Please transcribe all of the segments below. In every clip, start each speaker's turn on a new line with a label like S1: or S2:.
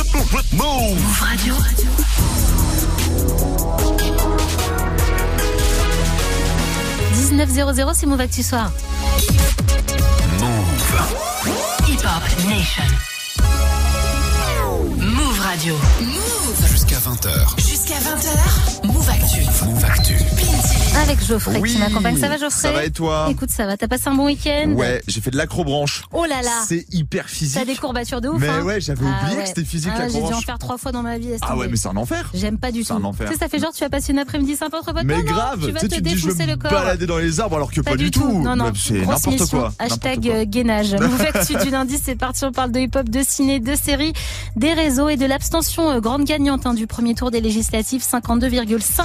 S1: Move Radio. « 19.00, c'est Move Actu Soir.
S2: Move.
S1: Hip Hop Nation. Move Radio.
S2: Move. Jusqu'à 20h.
S1: Jusqu'à 20h. Move Actu.
S2: Move Actu.
S1: Avec Geoffrey
S3: Oui.
S1: qui m'accompagne. Ça va Geoffrey
S3: Ça va et toi
S1: Écoute, ça va. T'as passé un bon week-end
S3: Ouais, j'ai fait de l'acrobranche.
S1: Oh là là
S3: C'est hyper physique.
S1: T'as des courbatures de ouf
S3: Mais
S1: hein
S3: ouais, j'avais
S1: Ah
S3: oublié
S1: ouais.
S3: que c'était physique
S1: Ah, J'ai dû en faire trois fois dans ma vie.
S3: Ah ouais, mais c'est un enfer.
S1: J'aime pas du
S3: C'est
S1: tout.
S3: un enfer.
S1: Tu sais, ça fait genre, tu vas passer une après-midi sympa entre potes.
S3: Mais
S1: non,
S3: grave,
S1: tu vas te
S3: te vais
S1: le corps.
S3: balader dans les arbres alors que pas, du tout.
S1: Non, non.
S3: C'est n'importe quoi.
S1: Hashtag euh, gainage. Move Actu du lundi, c'est parti. On parle de hip-hop, de ciné, de séries, des réseaux et de l'abstention euh, grande gagnante hein, du premier tour des législatives. 52,5%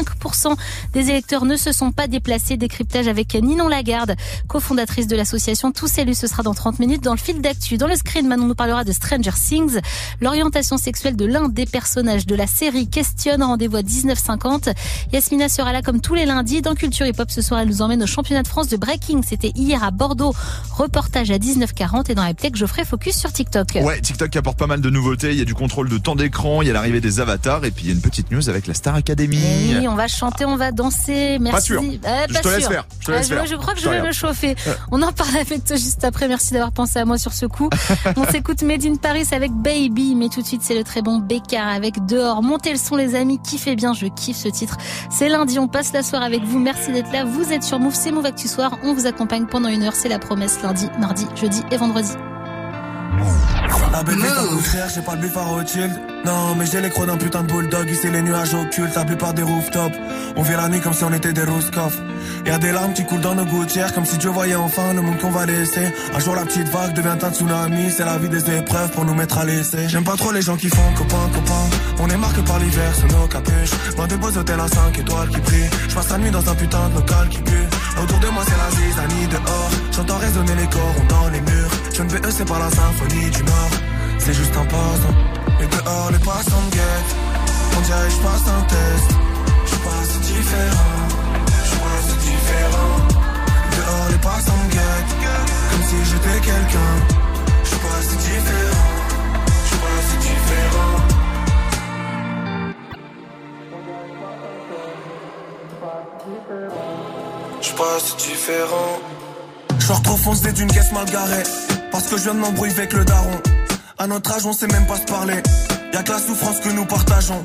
S1: des électeurs ne se sont pas déplacés. Décryptage avec Ninon Lagarde, cofondatrice de l'association Tous élus. Ce sera dans 30 minutes dans le fil d'actu. Dans le screen, Manon nous parlera de Stranger Things. L'orientation sexuelle de l'un des personnages de la série questionne. Rendez-vous à 19h50. Yasmina sera là comme tous les lundis dans Culture Hip Hop. Ce soir, elle nous emmène au championnat de France de breaking. C'était hier à Bordeaux. Reportage à 19h40 et dans la tech, Geoffrey focus sur TikTok.
S3: Ouais, TikTok apporte pas mal de nouveautés. Il y a du contrôle de temps d'écran, il y a l'arrivée des avatars et puis il y a une petite news avec la Star Academy.
S1: Oui, on va chanter, on va danser. Merci.
S3: Pas sûr.
S1: Eh,
S3: Je te laisse
S1: sûr.
S3: faire, je te laisse
S1: Ah,
S3: faire.
S1: je crois que
S3: Je
S1: vais me chauffer. On en parle avec toi juste après. Merci d'avoir pensé à moi sur ce coup. on s'écoute Made in Paris avec Baby, mais tout de suite c'est le très bon Bécard avec Dehors. Montez le son les amis, kiffez bien, je kiffe ce titre. C'est lundi, on passe la soirée avec vous. Merci d'être là. Vous êtes sur Move, c'est Move Actu Soir. On vous accompagne pendant une heure, c'est la promesse lundi, mardi, jeudi et vendredi.
S4: La frère, j'ai pas le buffard au chill. Non, mais j'ai les crocs d'un putain de bulldog, ici les nuages occultes, la plupart des rooftops. On vit la nuit comme si on était des Roscoff. Y'a des larmes qui coulent dans nos gouttières, comme si Dieu voyait enfin le monde qu'on va laisser. Un jour la petite vague devient un tsunami, c'est la vie des épreuves pour nous mettre à l'essai. J'aime pas trop les gens qui font copain, copain. On est marqué par l'hiver sous nos capuches. Loin des beaux hôtels à 5 étoiles qui brillent. Je passe la nuit dans un putain de local qui pue. Autour de moi c'est la zizanie dehors. J'entends résonner les corps dans les murs. Je ne veux c'est pas la symphonie du Nord. C'est juste un passant. Et dehors les passants me guettent. On dirait je passe un test. Je suis pas si différent. Je suis pas si différent. Dehors les passants me guettent. Comme si j'étais quelqu'un. Je suis pas si différent. Je suis pas si différent. Je suis pas si différent. Je retrouve foncé d'une caisse mal garée. Parce que je viens de m'embrouiller avec le daron. À notre âge, on sait même pas se parler. Y'a que la souffrance que nous partageons.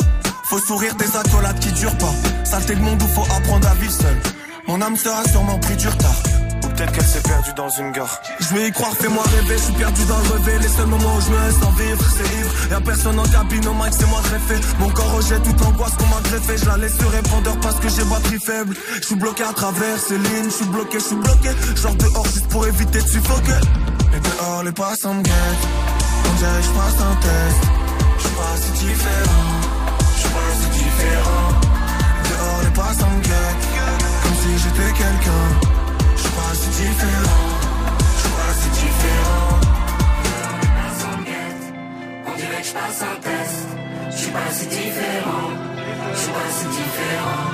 S4: Faut sourire des accolades qui durent pas. Saleté de monde où faut apprendre à vivre seul. Mon âme sera sûrement pris du retard. Ou peut-être qu'elle s'est perdue dans une gare. Je vais y croire, fais-moi rêver. Je suis perdu dans le rêve. Les seuls moments où je me laisse en vivre, c'est ivre. Y'a personne en cabine, au mic, c'est moi greffé. Mon corps rejette toute l'angoisse qu'on m'a greffé. Je la laisse sur répondeur parce que j'ai batterie faible. Je suis bloqué à travers ces lignes. Je suis bloqué, je suis bloqué. Genre dehors juste pour éviter de suffoquer. Et dehors, les passants me guettent. On dirait que je passe un test. Je suis pas si différent. Je suis pas si différent. Dehors, les passants me guettent. Comme si j'étais quelqu'un. Je suis pas si différent. Je suis pas si différent. On dirait que je passe un test. Je suis pas si différent. Je suis pas si différent.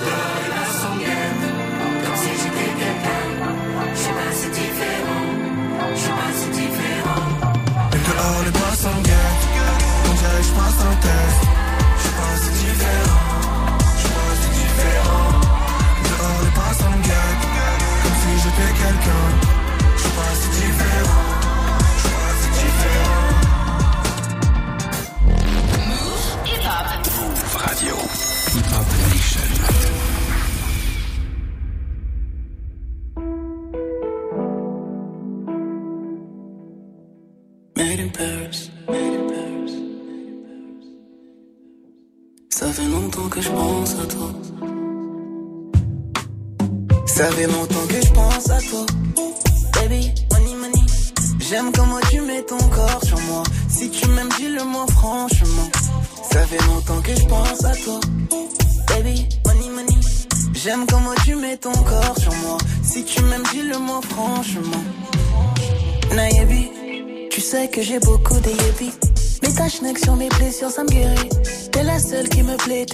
S4: Dehors, les passants me guettent. Comme si j'étais quelqu'un. Je suis pas si différent. Je suis pas si différent. Et dehors les passants me guettent On dirait que je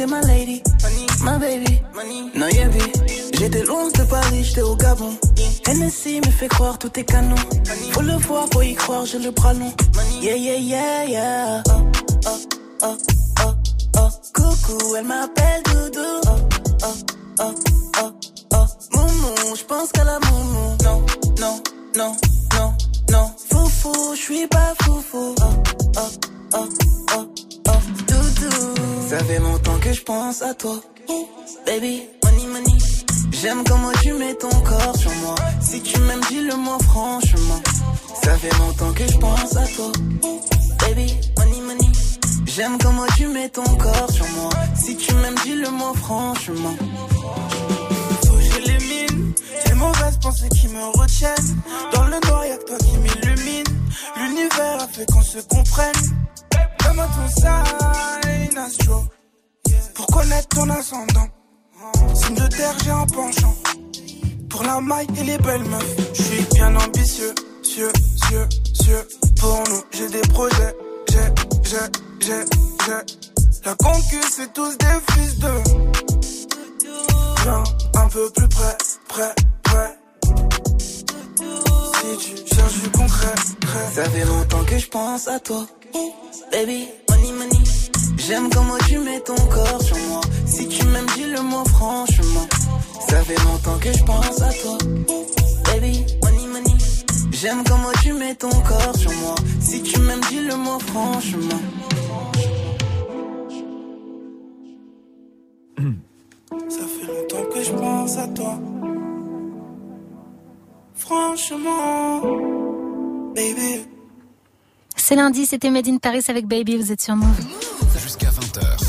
S4: ma lady. Ma baby, Nayabi. J'étais loin de Paris, j'étais au Gabon. Hennessy me fait croire tout est canon. Faut le voir, faut y croire, j'ai le bras long. Yeah, yeah, yeah, yeah. Oh, oh.
S5: oh, oh, oh. Coucou, elle m'appelle Doudou. Oh, oh, oh, oh, oh. Moumou, j'pense qu'à la moumou. Non, non, non, non, non. Foufou, j'suis pas foufou. Oh, oh, oh, oh. Ça fait longtemps que j'pense à toi. Baby, money, money. J'aime comment tu mets ton corps sur moi. Si tu m'aimes, dis-le moi franchement. Ça fait longtemps que je pense à toi. Baby, money, money. J'aime comment tu mets ton corps sur moi. Si tu m'aimes, dis-le moi franchement.
S6: Faut que j'élimine les mauvaises pensées qui me retiennent. Dans le noir, y'a que toi qui m'illumine. L'univers a fait qu'on se comprenne. Pour connaître ton ascendant. Signe de terre, j'ai un penchant. Pour la maille et les belles meufs. Je suis bien ambitieux, cieux, cieux, cieux. Pour nous, j'ai des projets. J'ai, j'ai, j'ai, j'ai. La concu, c'est tous des fils de. Viens un peu plus près, près. Si tu cherches du concret.
S5: Ça fait longtemps que je pense à toi. Baby, money, money. J'aime comment tu mets ton corps sur moi. Si tu m'aimes, dis-le moi franchement. Ça fait longtemps que je pense à toi. Baby, money, money. J'aime comment tu mets ton corps sur moi. Si tu m'aimes, dis-le moi franchement.
S6: Ça fait longtemps que je pense à toi. Franchement, baby.
S1: C'est lundi, c'était Made in Paris avec Baby, vous êtes sur Move.
S2: Jusqu'à 20h.
S7: Jusqu'à 20h,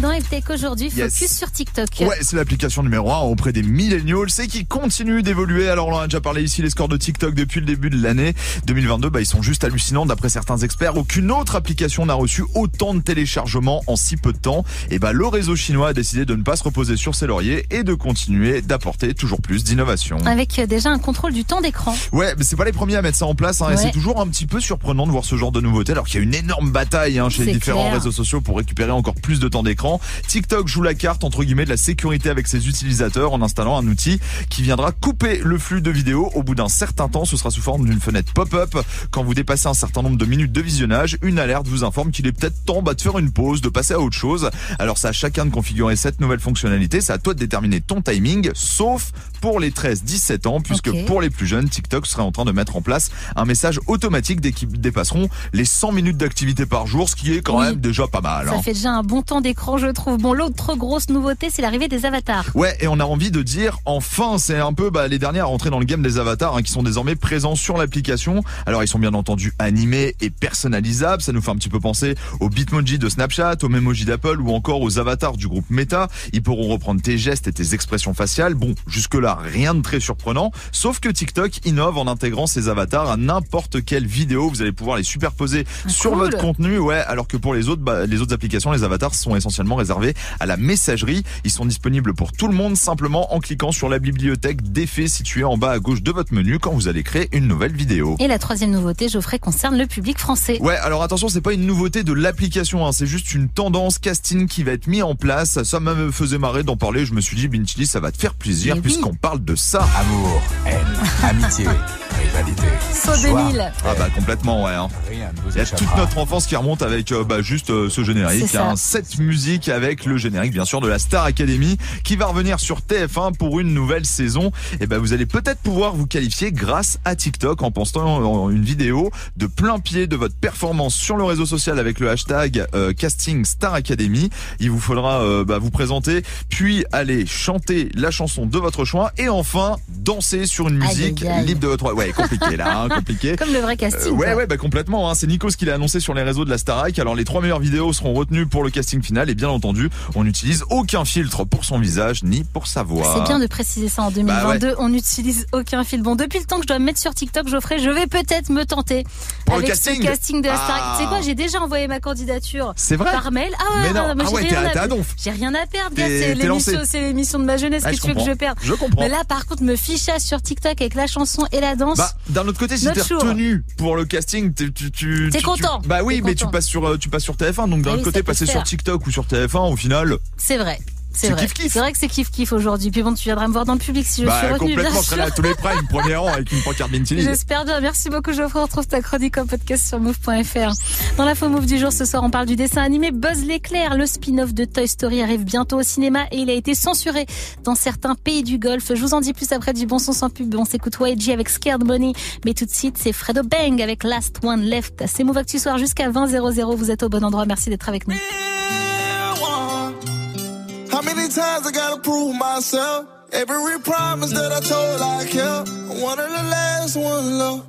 S1: Dans Tech aujourd'hui,
S3: Yes.
S1: focus sur TikTok.
S3: Ouais, c'est l'application numéro 1 auprès des millennials, c'est qui continue d'évoluer. Alors on en a déjà parlé ici, les scores de TikTok depuis le début de l'année 2022, bah, ils sont juste hallucinants d'après certains experts. Aucune autre application n'a reçu autant de téléchargements en si peu de temps. Et bah le réseau chinois a décidé de ne pas se reposer sur ses lauriers et de continuer d'apporter toujours plus d'innovation.
S1: Avec euh, déjà un contrôle du temps d'écran.
S3: Ouais, mais c'est pas les premiers à mettre ça en place. Hein, et c'est toujours un petit peu surprenant de voir ce genre de nouveauté, alors qu'il y a une énorme bataille hein, chez les différents
S1: clair.
S3: réseaux sociaux pour récupérer encore plus de temps d'écran. TikTok joue la carte entre guillemets de la sécurité avec ses utilisateurs en installant un outil qui viendra couper le flux de vidéos au bout d'un certain temps. Ce sera sous forme d'une fenêtre pop-up. Quand vous dépassez un certain nombre de minutes de visionnage, une alerte vous informe qu'il est peut-être temps bah, de faire une pause, de passer à autre chose. Alors c'est à chacun de configurer cette nouvelle fonctionnalité. C'est à toi de déterminer ton timing, sauf pour les 13-17 ans, puisque pour les plus jeunes, TikTok serait en train de mettre en place un message automatique dès qu'ils dépasseront les 100 minutes d'activité par jour, ce qui est quand
S1: Oui.
S3: même déjà pas mal.
S1: Ça
S3: hein.
S1: fait déjà un bon temps d'écran, je trouve. Bon, l'autre grosse nouveauté, c'est l'arrivée des avatars.
S3: Ouais, et on a envie de dire enfin, c'est un peu bah, les derniers à rentrer dans le game des avatars hein, qui sont désormais présents sur l'application. Alors ils sont bien entendu animés et personnalisables, ça nous fait un petit peu penser aux Bitmoji de Snapchat, aux Memoji d'Apple ou encore aux avatars du groupe Meta. Ils pourront reprendre tes gestes et tes expressions faciales. Bon, jusque-là, rien de très surprenant, sauf que TikTok innove en intégrant ces avatars à n'importe quelle vidéo. Vous allez pouvoir les superposer sur
S1: cool.
S3: votre contenu, ouais, alors que pour les autres, bah, les autres applications, les avatars sont essentiellement réservés à la messagerie. Ils sont disponibles pour tout le monde simplement en cliquant sur la bibliothèque d'effets située en bas à gauche de votre menu quand vous allez créer une nouvelle vidéo.
S1: Et la troisième nouveauté, Geoffrey, concerne le public français.
S3: Ouais, alors attention, c'est pas une nouveauté de l'application, hein, c'est juste une tendance casting qui va être mise en place. Ça me faisait marrer d'en parler. Je me suis dit, Bintili, ça va te faire plaisir
S1: oui.
S3: puisqu'on parle de ça.
S2: Amour, haine, amitié, rivalité.
S1: Saut
S2: joie.
S1: 2000.
S3: Ah bah complètement, ouais. hein. Il y a toute notre enfance qui remonte avec euh, bah, juste euh, ce générique, hein, cette musique avec le générique bien sûr de la Star Academy qui va revenir sur TF1 pour une nouvelle saison. Et ben vous allez peut-être pouvoir vous qualifier grâce à TikTok en postant en- une vidéo de plein pied de votre performance sur le réseau social avec le hashtag euh, casting Star Academy. Il vous faudra euh, bah, vous présenter, puis aller chanter la chanson de votre choix et enfin danser sur une
S1: Aïe,
S3: musique
S1: aïe, aïe.
S3: libre de votre ouais compliqué là, hein, compliqué.
S1: Comme le vrai
S3: Euh,
S1: casting.
S3: ouais,
S1: quoi.
S3: ouais, bah complètement. Hein. C'est Nikos qui l'a annoncé sur les réseaux de la Starac. Alors les trois meilleures vidéos seront retenues pour le casting final et bien entendu, on n'utilise aucun filtre pour son visage ni pour sa voix.
S1: C'est bien de préciser ça en 2022.
S3: Bah
S1: On n'utilise aucun fil. Bon, depuis le temps que je dois me mettre sur TikTok, Geoffrey, je vais peut-être me tenter
S3: Pour le casting
S1: ce casting de la Star.
S3: Ah.
S1: Tu sais quoi, j'ai déjà envoyé ma candidature
S3: vrai
S1: par mail. Ah ouais,
S3: Ah
S1: j'ai
S3: ouais,
S1: rien
S3: t'es-
S1: à. J'ai rien à perdre. C'est l'émission, de ma jeunesse.
S3: Ah,
S1: Qu'est-ce
S3: je
S1: que tu veux que je perde
S3: Je comprends.
S1: Mais là, par contre, me fichasse sur TikTok avec la chanson et la danse.
S3: Bah, d'un autre côté, si t'es retenu pour le casting, t'es- tu, tu,
S1: T'es
S3: tu-
S1: content.
S3: bah oui, mais
S1: content.
S3: tu passes sur, euh, tu passes sur TF1. Donc d'un
S1: Ah
S3: autre
S1: oui,
S3: côté, passer
S1: se
S3: sur. TikTok ou sur TF1, au final,
S1: C'est vrai. C'est vrai.
S3: kiff-kiff.
S1: C'est vrai que c'est kiff kiff aujourd'hui. Puis bon, tu viendras me voir dans le public si je suis
S3: Bah,
S1: retenue, bien
S3: complètement, je serai là à tous les primes, premier rang avec une pancarte Bentini.
S1: J'espère bien. Merci beaucoup Geoffrey. On retrouve ta chronique en podcast sur move.fr. Dans l'info move du jour ce soir, on parle du dessin animé Buzz l'éclair. Le spin-off de Toy Story arrive bientôt au cinéma et il a été censuré dans certains pays du Golfe. Je vous en dis plus après du bon son sans pub. On s'écoute YG avec Scared Money. Mais tout de suite, c'est Fredo Bang avec Last One Left. C'est Move Actu Soir jusqu'à 20 00. Vous êtes au bon endroit. Merci d'être avec nous.
S8: How many times I gotta prove myself? Every promise that I told I kept. One of the last ones, love.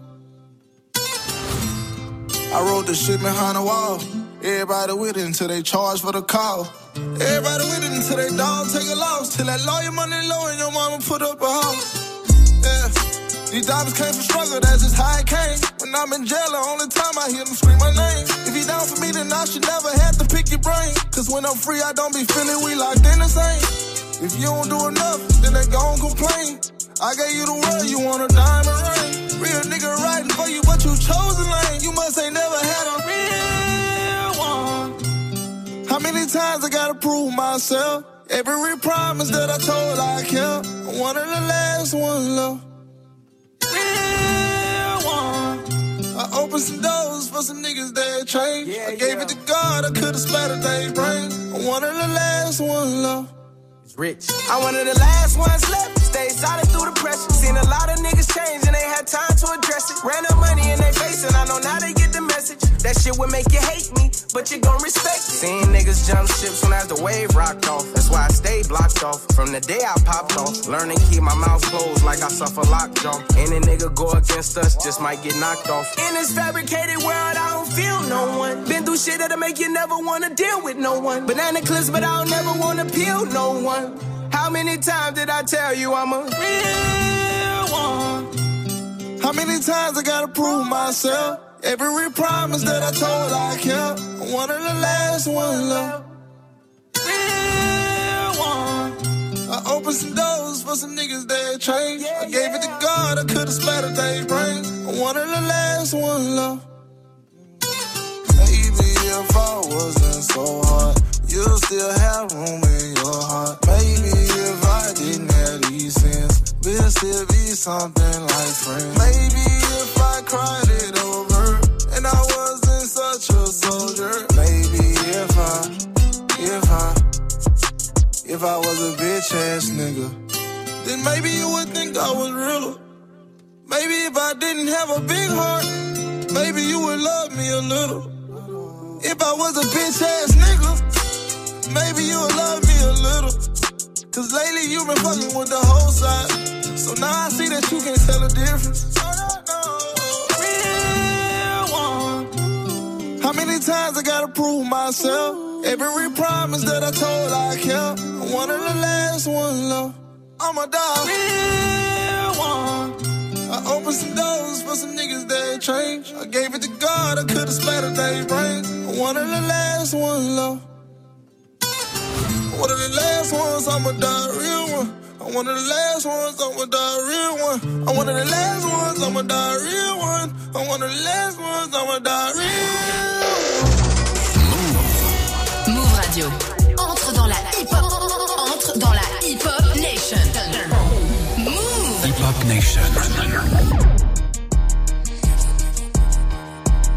S8: I wrote the shit behind the wall. Everybody with it until they charge for the call. Everybody with it until they dog take a loss. Till that lawyer money low and your mama put up a house. Yeah. These diamonds came from struggle, that's just how it came. When I'm in jail, the only time I hear them scream my name. If you down for me, then I should never have to pick your brain. Cause when I'm free, I don't be feeling we locked in the same. If you don't do enough, then they gon' complain. I gave you the world, you want a diamond ring. Real nigga riding for you, but you chose a lane. You must ain't never had a real one. How many times I gotta prove myself? Every promise that I told I kept. One of the last ones, love. Real one. I opened some doors for some niggas that changed. I gave it to God, I could've splattered their brains. One of the last ones, left.
S9: It's rich. I'm one of the last ones left. Stay solid through the pressure. Seen a lot of niggas change and they had time to address it. Ran up money in their face and I know now they get the message. That shit would make you hate me, but you gon' respect it. Niggas jump ship when as the wave rocked off. That's why I stay blocked off. From the day I popped off, learn to keep my mouth closed like I suffer lockjaw. Any nigga go against us just might get knocked off. In this fabricated world, I don't feel no one. Been through shit that'll make you never wanna deal with no one. Banana clips, but I don't never wanna peel no one. How many times did I tell you I'm a real one?
S8: How many times I gotta prove myself? Every promise that I told I kept. One of the last ones, left. Real one. I opened some doors for some niggas that changed. I gave it to God, I could've splattered their brains. One of the last ones, left. Maybe if I wasn't so hard, you'd still have room in your heart. Maybe if I didn't have these sins, we'd still be something like friends. Maybe if I cried such a soldier. Maybe if I, if I, if I was a bitch ass nigga, then maybe you would think I was realer. Maybe if I didn't have a big heart, maybe you would love me a little. If I was a bitch ass nigga, maybe you would love me a little. Cause lately you been fucking with the whole side. So now I see that you can't tell the difference. How many times I gotta prove myself? Every promise that I told I kept. I'm One of the last ones, love. I'm a dog. Real one. I opened some doors for some niggas that changed. I gave it to God, I could've splattered their brains. I'm One of the last ones, love. One of the last ones, die a real one. I'm one of the last ones, I'ma die a real one. I'm one of the last ones, die a real one. I'm one of the last ones, I'ma die real.
S7: Entre dans la hip-hop nation. Move.
S2: Hip Hop Nation.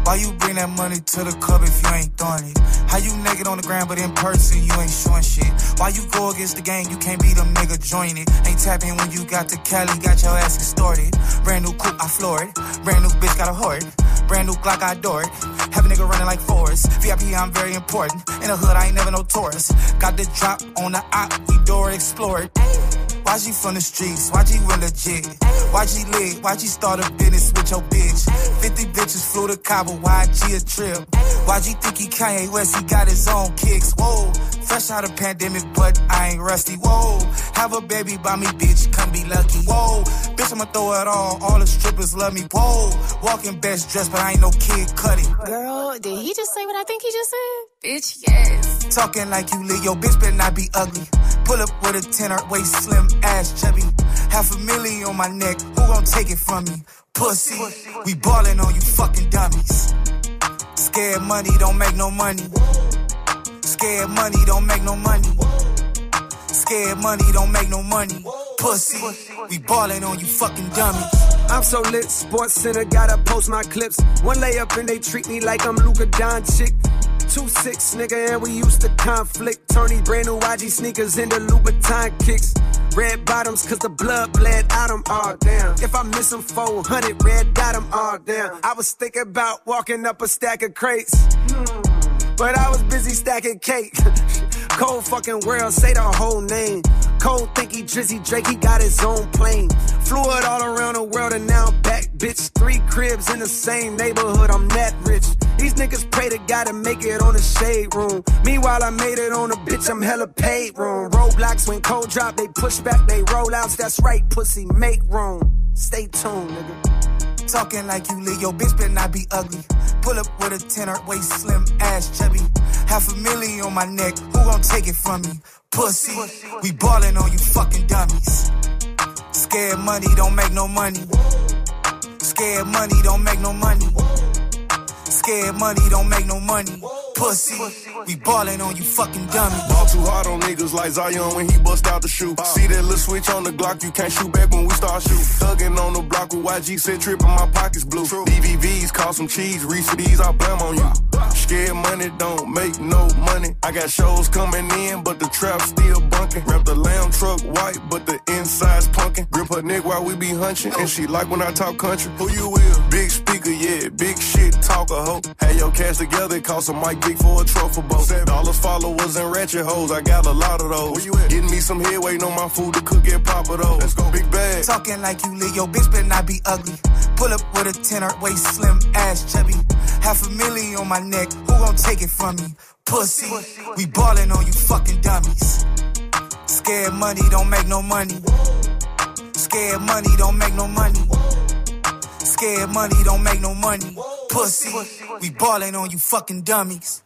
S8: Why you bring that money to the club if you ain't throwing it? How you naked on the ground, but in person you ain't showing shit? Why you go against the game, you can't beat them nigga, join it. Ain't tapping when you got the Cali, got your ass extorted. Brand new coupe, I floor it. Brand new bitch, got a hoard. Brand new Glock, I adore it. Have a nigga running like Forrest. VIP, I'm very important. In the hood, I ain't never no tourist. Got the drop on the op, we door explore it. Why she from the streets? Why she real legit? Why she lit? Why she start a business with your bitch? 50 bitches flew to Cabo, why G a trip? Why you think he Kanye West? He got his own kicks. Whoa, fresh out of pandemic, but I ain't rusty. Whoa, have a baby by me, bitch, come be lucky. Whoa, bitch, I'ma throw it all. All the strippers love me. Whoa, walking best dressed, but I ain't no kid cutting.
S7: Girl, did he just say what I think he just said? Bitch, yes.
S8: Talking like you lit, yo, bitch better not be ugly. Pull up with a tenor, waist slim, ass chubby. Half a million on my neck, who gon' take it from me? Pussy, we ballin' on you fucking dummies. Scared money don't make no money. Scared money don't make no money.
S10: Scared money don't make no money. Pussy, we ballin' on you fucking dummies.
S11: I'm so lit, Sports Center gotta post my clips. One layup and they treat me like I'm Luka Doncic. Two six nigga and we used to conflict. Turning brand new YG sneakers into Louboutin kicks. Red bottoms cause the blood bled out them all down. If I miss them 400, red dot them all down. I was thinking about walking up a stack of crates. But I was busy stacking cake. Cold fucking world, say the whole name. Cold think he Drizzy Drake, he got his own plane. Flew it all around the world and now I'm back, bitch. Three cribs in the same neighborhood, I'm that rich. These niggas pray to God to make it on the shade room. Meanwhile, I made it on a bitch, I'm hella paid room. Roadblocks when cold drop, they push back, they roll outs. That's right, pussy, make room. Stay tuned, nigga.
S10: Talking like you live, your bitch better not be ugly. Pull up with a tenor, waist slim, ass chubby. Half a million on my neck, who gon' take it from me? Pussy, we ballin' on you fucking dummies. Scared money don't make no money. Scared money don't make no money. Scared money don't make no money. Pussy, we ballin' on you fucking dummies.
S12: Ball too hard on niggas like Zion when he bust out the shoe. Uh. See that little switch on the Glock, you can't shoot back when we start shooting. Thuggin' on the block with YG said trippin', my pockets blue. BVVs, call some cheese, Reese these, I blame on you. Scared money don't make no money. I got shows coming in, but the trap still bunkin'. Wrap the lamb truck white, but the inside's punkin'. Grip her neck while we be hunchin', and she like when I talk country. Who you with? Big speaker, yeah, big shit, talk a hoe. Had your cash together, cost a mic big for a trophy boat. Dollars, followers, and ratchet hoes, I got a lot of those. Where you at? Getting me some head, waiting on my food to cook at Papa though. Let's go, big bag.
S10: Talking like you live, your bitch better not be ugly. Pull up with a tenor, waist slim, ass chubby. Half a million on my neck, who gon' take it from me? Pussy, we ballin' on you fucking dummies. Scared money don't make no money. Scared money don't make no money.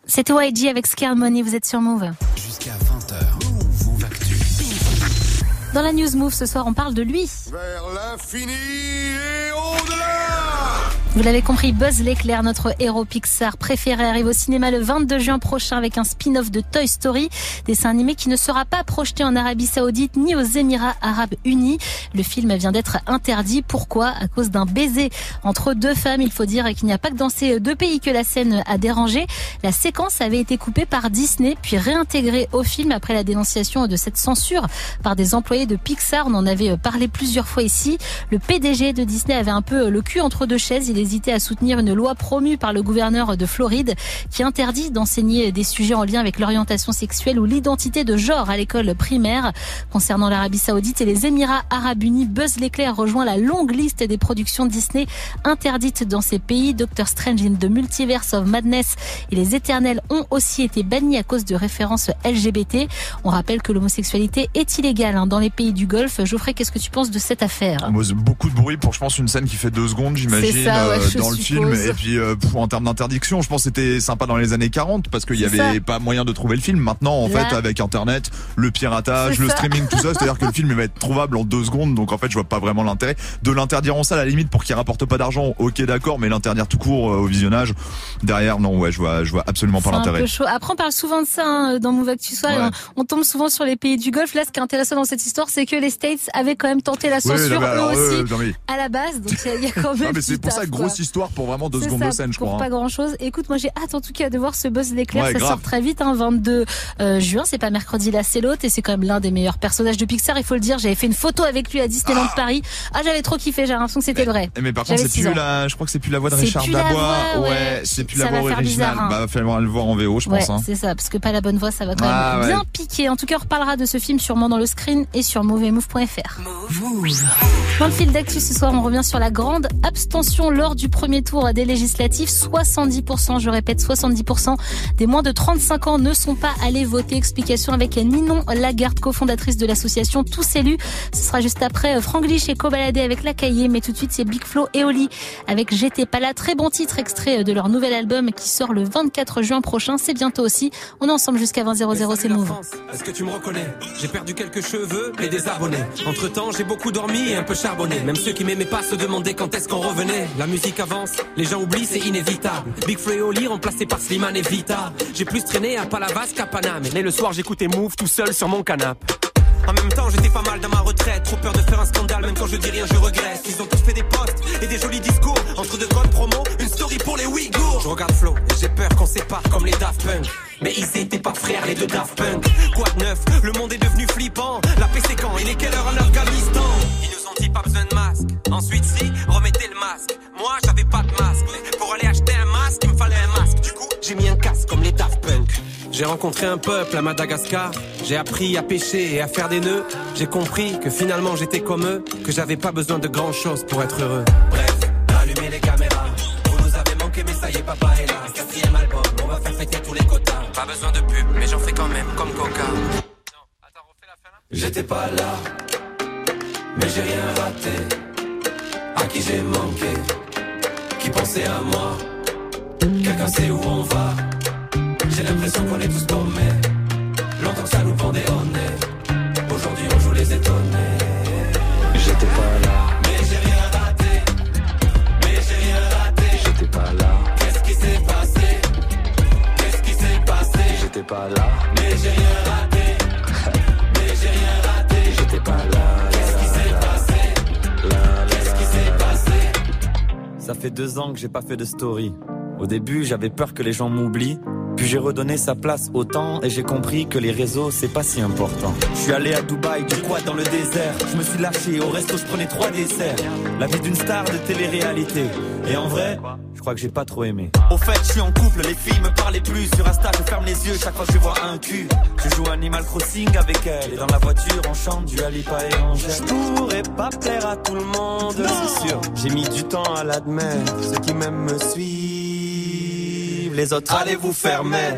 S1: C'était YG avec Scared Money, vous êtes sur Move.
S2: Jusqu'à 20h. Move Actu.
S1: Dans la News Move ce soir, on parle de lui.
S12: Vers l'infini
S1: Vous l'avez compris, Buzz l'éclair, notre héros Pixar préféré, arrive au cinéma le 22 juin prochain avec un spin-off de Toy Story, dessin animé qui ne sera pas projeté en Arabie Saoudite ni aux Émirats Arabes Unis. Le film vient d'être interdit. Pourquoi? À cause d'un baiser entre deux femmes. Il faut dire qu'il n'y a pas que dans ces deux pays que la scène a dérangé. La séquence avait été coupée par Disney puis réintégrée au film après la dénonciation de cette censure par des employés de Pixar. On en avait parlé plusieurs fois ici. Le PDG de Disney avait un peu le cul entre deux chaises. Hésitait à soutenir une loi promue par le gouverneur de Floride qui interdit d'enseigner des sujets en lien avec l'orientation sexuelle ou l'identité de genre à l'école primaire. Concernant l'Arabie Saoudite et les Émirats Arabes Unis, Buzz l'éclair rejoint la longue liste des productions Disney interdites dans ces pays. Doctor Strange in the Multiverse of Madness et Les Éternels ont aussi été bannis à cause de références LGBT. On rappelle que l'homosexualité est illégale hein, dans les pays du Golfe. Geoffrey, qu'est-ce que tu penses de cette affaire?
S3: Beaucoup de bruit pour, je pense, une scène qui fait deux secondes, j'imagine,
S1: C'est ça, ouais,
S3: euh, dans le film. Et puis, euh, pff, en termes d'interdiction, je pense que c'était sympa dans les années 40 parce qu'il y
S1: C'est
S3: avait
S1: ça.
S3: pas moyen de trouver le film. Maintenant, en
S1: Là-
S3: fait, avec Internet, le piratage, le
S1: ça.
S3: streaming, tout ça, c'est-à-dire que le film il va être trouvable en deux secondes. Donc, en fait, je vois pas vraiment l'intérêt de l'interdire en salle. À la limite, pour qu'il rapporte pas d'argent, ok, d'accord, mais l'interdire tout court euh, au visionnage, derrière, non, ouais, je vois, je vois absolument pas l'intérêt.
S1: Après, on parle souvent de ça hein, dans Move Actu Soir.
S3: Ouais.
S1: On, on tombe souvent sur les pays du Golfe. Là, ce qui est intéressant dans cette histoire, c'est que les States avaient quand même tenté la censure
S3: là, bah, alors,
S1: eux
S3: euh,
S1: aussi
S3: non, mais-
S1: à la base. Donc il y a- il y a quand même.
S3: non, mais c'est pour ça, grosse histoire pour vraiment deux secondes
S1: ça,
S3: de scène, je
S1: pour
S3: crois.
S1: pas
S3: hein.
S1: grand chose. Écoute, moi j'ai hâte en tout cas de voir ce l'éclair.
S3: Ouais,
S1: ça
S3: grave.
S1: sort très vite, hein, 22 euh, juin. C'est pas mercredi là, c'est l'autre. Et c'est quand même l'un des meilleurs personnages de Pixar. Il faut le dire. J'avais fait une photo avec lui à Disneyland Paris. Ah, j'avais trop kiffé. J'ai l'impression que c'était vrai.
S3: Mais par contre, c'est plus
S1: ans.
S3: la, je crois que c'est plus la voix de
S1: C'est
S3: Richard
S1: plus la
S3: Dabois.
S1: voix, ouais.
S3: c'est plus
S1: Ça
S3: la
S1: va
S3: voix
S1: faire
S3: originale.
S1: bizarre, hein.
S3: Bah, va falloir le voir en VO, je
S1: Ouais,
S3: pense. hein.
S1: c'est ça, parce que pas la bonne voix, ça va quand
S3: Ah,
S1: même bien
S3: ouais.
S1: piquer. En tout cas, on reparlera de ce film sûrement dans le screen et sur moveandmove.fr. Dans le fil d'actu ce soir, on revient sur la grande abstention lors du premier tour des législatives. 70%, je répète, 70% des moins de 35 ans ne sont pas allés voter. Explication avec Ninon Lagarde, cofondatrice de l'association Tous élus. Ce sera juste après euh, Franck Lich et Cobaladé avec La Cahier, mais tout de suite c'est Big Flo et Oli avec J'étais pas là. Très bon titre extrait de leur nouvel album qui sort le 24 juin prochain. C'est bientôt aussi. On est ensemble jusqu'à 20 00 c'est Move.
S13: Est-ce que tu me reconnais? J'ai perdu quelques cheveux et des abonnés. Entre temps, j'ai beaucoup dormi et un peu charbonné. Même ceux qui m'aimaient pas se demandaient quand est-ce qu'on revenait. La musique avance, les gens oublient, c'est inévitable. Big et Oli remplacés par Slimane et Vita. J'ai plus traîné à Palavas qu'à Paname. Mais le soir, j'écoutais Move tout seul sur mon canapé. En même temps, j'étais pas mal dans ma retraite. Trop peur de faire un scandale, même quand je dis rien, je regrette. Ils ont tous fait des posts et des jolis discours. Entre deux codes promo, une story pour les Ouïghours. Je regarde Flo et j'ai peur qu'on sépare comme les Daft Punk. Mais ils étaient pas frères, les deux Daft Punk. Quoi de neuf? Le monde est devenu flippant. La paix c'est quand? Il est quelle heure en Afghanistan dit pas besoin de masque. Ensuite, si, remettez le masque. Moi, j'avais pas de masque. Pour aller acheter un masque, il me fallait un masque. Du coup, j'ai mis un casque comme les Daft Punk. J'ai rencontré un peuple à Madagascar. J'ai appris à pêcher et à faire des nœuds. J'ai compris que finalement j'étais comme eux, que j'avais pas besoin de grand chose pour être heureux. Bref, allumez les caméras. Vous nous avez manqué, mais ça y est, papa est là. Quatrième album, on va faire fêter tous les quotas. Pas besoin de pub, mais j'en fais quand même comme Coca. J'étais pas là, mais j'ai rien raté. À qui j'ai manqué, qui pensait à moi. Quelqu'un sait où on va. J'ai l'impression qu'on est tous paumés. Longtemps que ça nous pendait au nez. Aujourd'hui on joue les étonnés. J'étais pas là. Mais j'ai rien raté. Mais j'ai rien raté. J'étais pas là. Qu'est-ce qui s'est passé? Qu'est-ce qui s'est passé? J'étais pas là. Mais j'ai rien raté.
S14: Ça fait deux ans que j'ai pas fait de story. Au début, j'avais peur que les gens m'oublient. Puis j'ai redonné sa place au temps et j'ai compris que les réseaux c'est pas si important. Je suis allé à Dubaï, du quad dans le désert. Je me suis lâché, au resto je prenais trois desserts. La vie d'une star de télé-réalité. Et en vrai, crois que j'ai pas trop aimé. Au fait, je suis en couple, les filles me parlaient plus. Sur Insta, je ferme les yeux chaque fois que je vois un cul. Je joue Animal Crossing avec elle. Et dans la voiture, on chante du Alipa et Angèle. Je pourrais pas plaire à tout le monde, c'est sûr. J'ai mis du temps à l'admettre. Ceux qui m'aiment me suivent. Les autres, allez vous fermer.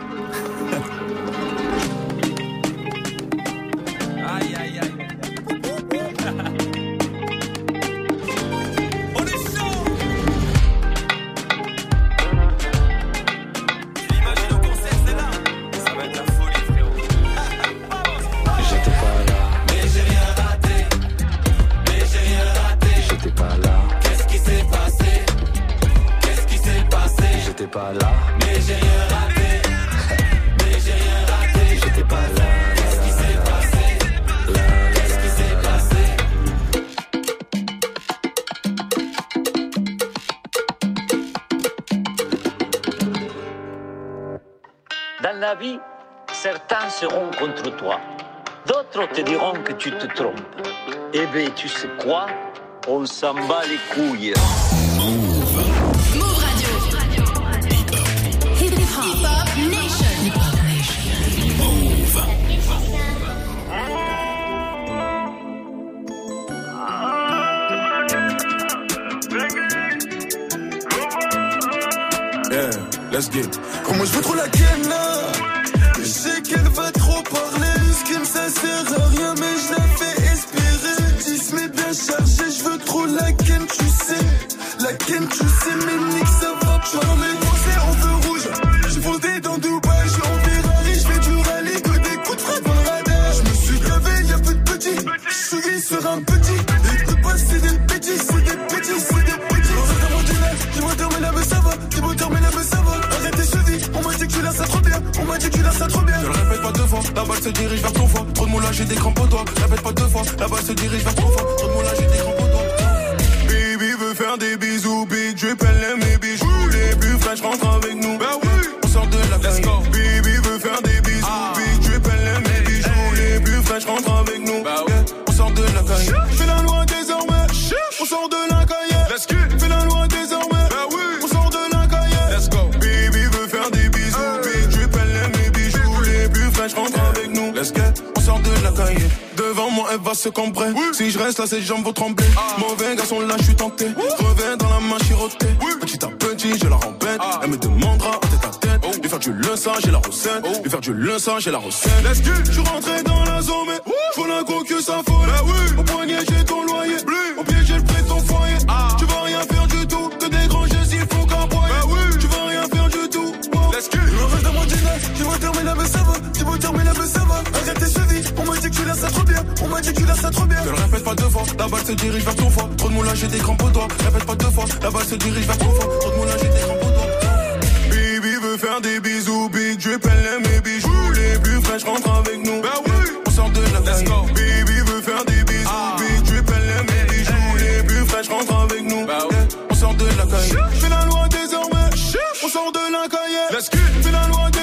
S15: Pas là,
S13: Mais j'ai rien raté. Mais j'ai rien raté.
S15: j'étais pas là.
S13: Qu'est-ce qui s'est passé? Qu'est-ce qui s'est passé?
S16: Dans la vie, certains seront contre toi. D'autres te diront que tu te trompes. Eh bien, tu sais quoi? On s'en bat les couilles.
S4: Let's get. Comment je veux trop la ken
S17: se dirige vers ton foie. Trop de moulage, j'ai des crampes au doigt. Répète pas deux fois, la balle se dirige vers ton foie. Trop de moulage, j'ai des crampes au doigt. Baby veut faire des bisous, Devant moi, elle va se cambrer. Si je reste là, ses jambes vont trembler. Mauvais garçon, là, je suis tenté. Reviens dans la main chirotée. Petit à petit, je la rembête. Elle me demandera en tête à tête. Lui faire du linçage et la recette. Lui faire du linçage et la recette. Let's go. Je suis rentré dans la zone, mais faut la coque ça folle. Bah oui. Au poignet, j'ai ton loyer. Au pied, j'ai le prix de ton foyer. Tu vas rien faire du tout. Que des grands gestes, il faut qu'aboyer. Bah oui. Tu vas rien faire du tout. Let's go. Le reste de mon dîner, j'ai beau terminer la ça dit que tu laisses ça trop bien. On m'a dit que tu laisses ça trop bien. Ne le répète pas deux fois. La balle se dirige vers ton foie. Trop de moulage, j'ai des crampes aux doigts. Répète pas deux fois. La balle se dirige vers ton foie. Trop de moulage, j'ai des crampes aux doigts. Baby veut faire des bisous, big elle aime mes bijoux. Les plus fraîches rentrent avec nous. Bah oui, on sort de la Let's go. Baby veut faire des bisous, big drip, elle aime mes bijoux. Les plus fraîches rentrent avec nous. Bah oui, on sort de la caille. Fais la loi désormais, on sort de la caille. Let's go. Fais la loi désormais,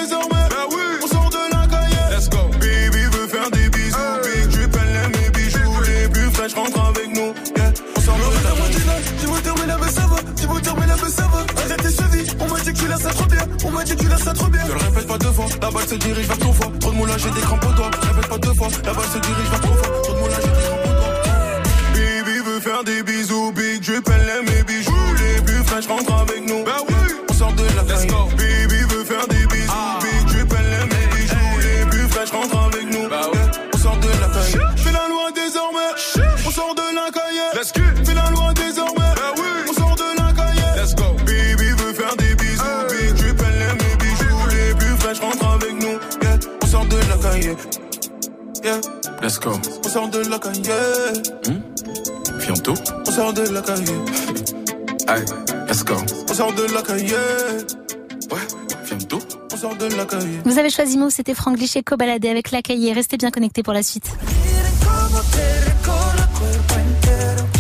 S17: tu laisses ça trop bien. On m'a dit que tu laisses ça trop bien. Je le répète pas deux fois, la balle se dirige vers ton foie. Trop de moulage, j'ai des crampes aux doigts. Répète pas deux fois, la balle se dirige vers ton foie. Trop de moulage, j'ai des crampes aux doigts. Baby veut faire des bisous, big drip, elle aime mes bijoux. Les plus fraîches rentrent avec nous. Bah oui, on sort de la Let's go. Yeah, let's go. On sort de la caille. Hmm? Bientôt. On sort de la caille. Let's go. On sort de la caille. Ouais, bientôt. On sort de la caille.
S1: Vous avez choisi Move, c'était Franck Lichet co-baladé avec la cahier. Restez bien connectés pour la suite.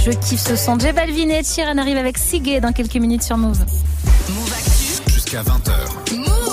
S1: Je kiffe ce son. J Balvin et Chiran arrive avec Sigé dans quelques minutes sur Move.
S2: Jusqu'à 20h.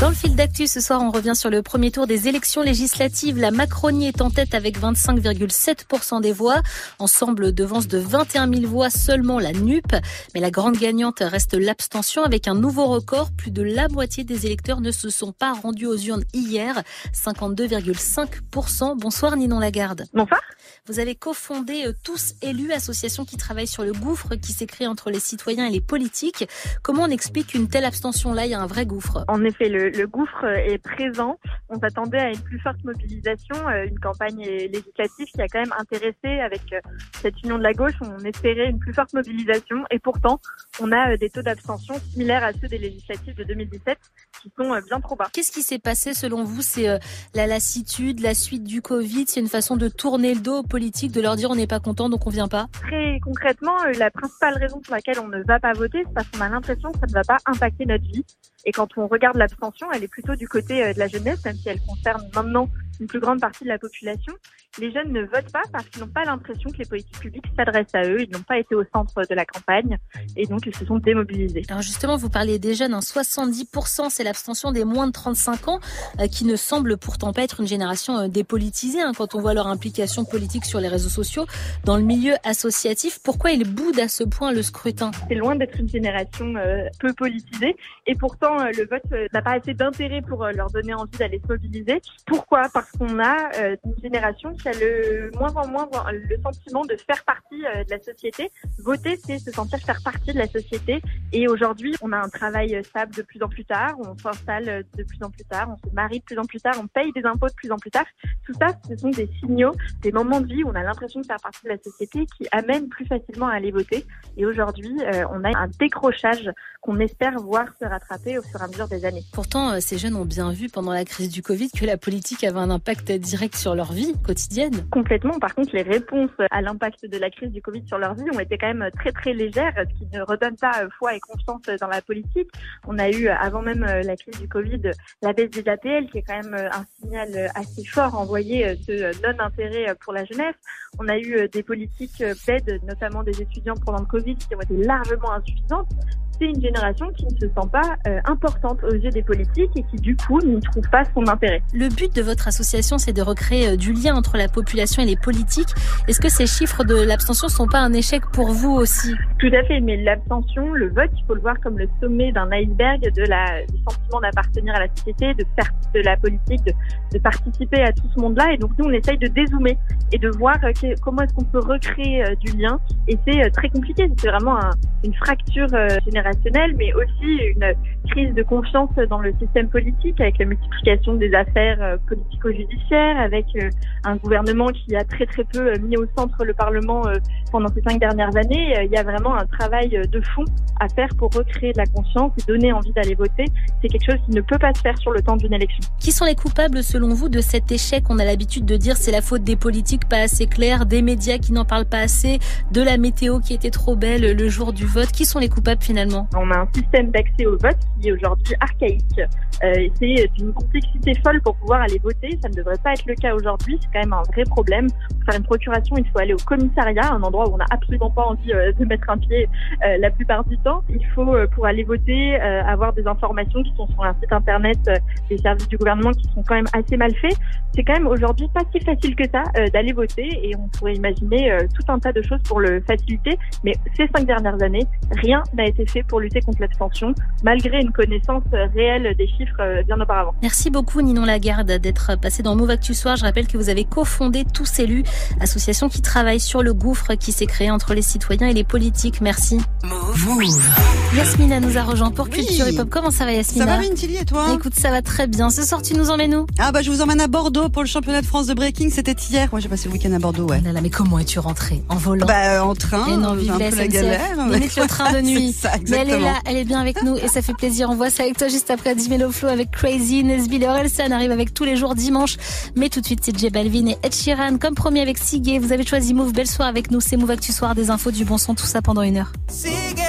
S1: Dans le fil d'actu ce soir, on revient sur le premier tour des élections législatives. La Macronie est en tête avec 25,7% des voix. Ensemble devance de 21 000 voix seulement la NUP. Mais la grande gagnante reste l'abstention avec un nouveau record. Plus de la moitié des électeurs ne se sont pas rendus aux urnes hier. 52,5%. Bonsoir Ninon Lagarde.
S18: Bonsoir.
S1: Vous avez cofondé euh, Tous Élus, association qui travaille sur le gouffre qui s'est créé entre les citoyens et les politiques. Comment on explique une telle abstention-là? Il y a un vrai gouffre.
S18: En effet, le, le gouffre est présent. On s'attendait à une plus forte mobilisation, euh, une campagne législative qui a quand même intéressé avec euh, cette union de la gauche. On espérait une plus forte mobilisation et pourtant, on a euh, des taux d'abstention similaires à ceux des législatives de 2017 qui sont bien trop bas.
S1: Qu'est-ce qui s'est passé selon vous? C'est la lassitude, la suite du Covid? C'est une façon de tourner le dos aux politiques, de leur dire on n'est pas content donc on vient pas?
S18: Très concrètement, la principale raison pour laquelle on ne va pas voter, c'est parce qu'on a l'impression que ça ne va pas impacter notre vie. Et quand on regarde l'abstention, elle est plutôt du côté de la jeunesse, même si elle concerne maintenant une plus grande partie de la population. Les jeunes ne votent pas parce qu'ils n'ont pas l'impression que les politiques publiques s'adressent à eux. Ils n'ont pas été au centre de la campagne et donc ils se sont démobilisés.
S1: Alors justement, vous parlez des jeunes, hein, 70% c'est l'abstention des moins de 35 ans euh, qui ne semble pourtant pas être une génération euh, dépolitisée hein, quand on voit leur implication politique sur les réseaux sociaux, dans le milieu associatif. Pourquoi ils boudent à ce point le scrutin?
S18: C'est loin d'être une génération euh, peu politisée et pourtant euh, le vote euh, n'a pas assez d'intérêt pour euh, leur donner envie d'aller se mobiliser. Pourquoi? Parce qu'on a euh, une génération le moins en moins le sentiment de faire partie euh, de la société. Voter, c'est se sentir faire partie de la société. Et aujourd'hui, on a un travail stable de plus en plus tard, on s'installe de plus en plus tard, on se marie de plus en plus tard, on paye des impôts de plus en plus tard. Tout ça, ce sont des signaux, des moments de vie où on a l'impression de faire partie de la société qui amènent plus facilement à aller voter. Et aujourd'hui, euh, on a un décrochage qu'on espère voir se rattraper au fur et à mesure des années.
S1: Pourtant, euh, ces jeunes ont bien vu pendant la crise du Covid que la politique avait un impact direct sur leur vie quotidienne.
S18: Complètement. Par contre, les réponses à l'impact de la crise du Covid sur leur vie ont été quand même très très légères, ce qui ne redonne pas euh, foi et confiance dans la politique. On a eu, avant même euh, la crise du Covid, la baisse des APL, qui est quand même un signal assez fort envoyé de non-intérêt pour la jeunesse. On a eu des politiques d'aide, notamment des étudiants pendant le Covid, qui ont été largement insuffisantes c'est une génération qui ne se sent pas euh, importante aux yeux des politiques et qui du coup n'y trouve pas son intérêt.
S1: Le but de votre association, c'est de recréer euh, du lien entre la population et les politiques. Est-ce que ces chiffres de l'abstention sont pas un échec pour vous aussi?
S18: Tout à fait, mais l'abstention, le vote, il faut le voir comme le sommet d'un iceberg de la, du sentiment d'appartenir à la société, de faire de la politique, de, de participer à tout ce monde-là. Et donc nous, on essaye de dézoomer et de voir euh, que, comment est-ce qu'on peut recréer du lien. Et c'est très compliqué, c'est vraiment un, une fracture euh, mais aussi une crise de confiance dans le système politique avec la multiplication des affaires euh, politico-judiciaires, avec euh, un gouvernement qui a très très peu euh, mis au centre le Parlement pendant ces cinq dernières années. Il y a vraiment un travail de fond à faire pour recréer de la confiance et donner envie d'aller voter. C'est quelque chose qui ne peut pas se faire sur le temps d'une élection.
S1: Qui sont les coupables selon vous de cet échec? On a l'habitude de dire c'est la faute des politiques pas assez clairs, des médias qui n'en parlent pas assez, de la météo qui était trop belle le jour du vote. Qui sont les coupables finalement?
S18: On a un système d'accès au vote qui est aujourd'hui archaïque. Euh, c'est d'une complexité folle pour pouvoir aller voter. Ça ne devrait pas être le cas aujourd'hui. C'est quand même un vrai problème. Pour faire une procuration, il faut aller au commissariat, un endroit où on n'a absolument pas envie euh, de mettre un pied euh, la plupart du temps. Il faut, euh, pour aller voter, euh, avoir des informations qui sont sur un site internet euh, des services du gouvernement qui sont quand même assez mal faits. C'est quand même aujourd'hui pas si facile que ça euh, d'aller voter et on pourrait imaginer euh, tout un tas de choses pour le faciliter. Mais ces cinq dernières années, rien n'a été fait pour lutter contre l'abstention, malgré une connaissance euh, réelle des chiffres euh, bien auparavant.
S1: Merci beaucoup Ninon Lagarde d'être passé dans Move Actu Soir. Je rappelle que vous avez cofondé Tous Élus, association qui travaille sur le gouffre qui s'est créé entre les citoyens et les politiques. Merci. Yasmina nous a rejoint pour Culture Hip Hop. Comment ça va Yasmina
S19: Ça va Vintili et toi?
S1: Écoute, ça va très bien. Ce soir, tu nous emmènes où?
S19: Ah bah je vous emmène à Bordeaux pour le championnat de France de breaking. C'était hier. Moi j'ai passé le week-end à Bordeaux, ouais.
S1: Oh là là, mais comment es-tu rentrée? En volant?
S19: Bah euh, en train.
S1: Et non, vive
S19: un
S1: la
S19: peu la galère.
S1: Limite le train de nuit.
S19: C'est ça,
S1: mais elle est là, elle est bien avec nous et ça fait plaisir. On voit ça avec toi juste après Dimelo Flow avec Crazy, Nesbill Orelsan arrive avec tous les jours dimanche. Mais tout de suite, c'est J Balvin et Ed Sheeran. Comme promis avec Sigé, vous avez choisi Move. Belle soirée avec nous. C'est Move Actu Soir, des infos, du bon son, tout ça pendant une heure.
S20: Sigue,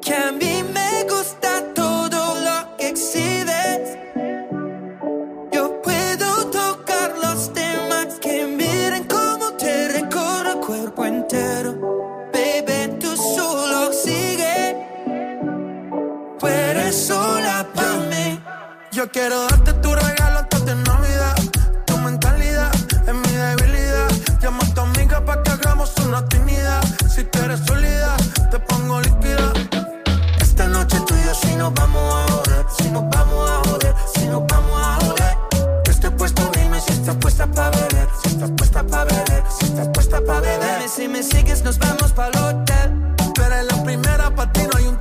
S20: que a mí me gusta todo lo que exhibes. Yo
S21: quiero darte tu regalo antes de Navidad. Tu mentalidad es mi debilidad. Llama a tu amiga para que hagamos una actividad. Si tú eres sólida, te pongo líquida. Esta noche tú y yo si nos vamos a joder. Si nos vamos a joder, si nos vamos a joder. Yo estoy puesto, dime si estás puesta para beber. Si estás puesta para beber, si estás puesta para beber.
S20: Dime si me sigues, nos vamos para el hotel.
S21: Tú eres la primera, para ti no hay un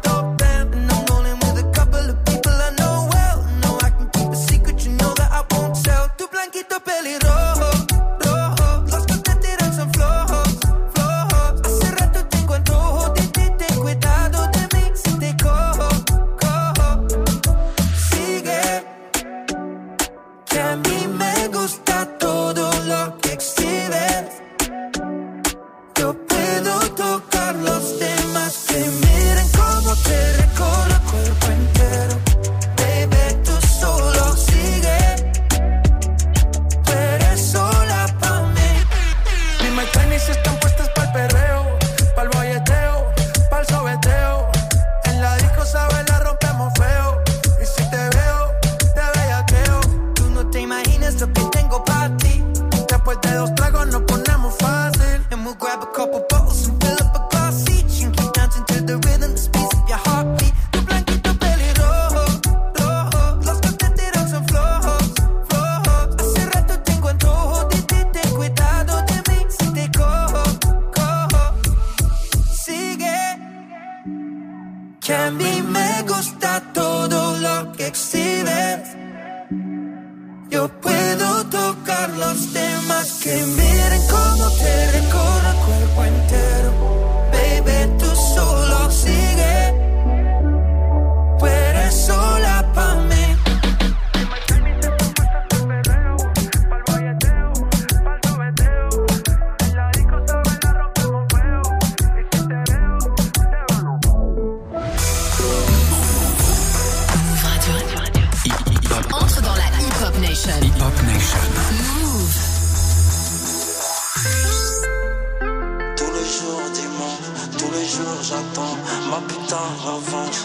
S22: j'attends ma putain revanche.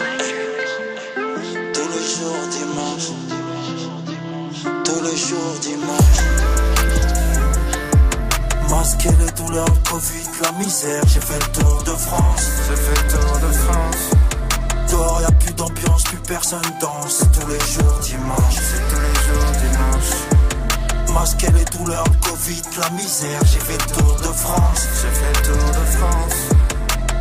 S22: Tous les jours dimanche, tous les jours dimanche. Masquer les douleurs, le Covid, la misère, j'ai fait le tour de France. J'ai fait le tour de France. Dehors y'a plus d'ambiance, plus personne danse. C'est tous les jours dimanche. C'est tous les jours dimanche. Masquer les douleurs, le Covid, la misère, j'ai fait le tour de France. J'ai fait le tour de France.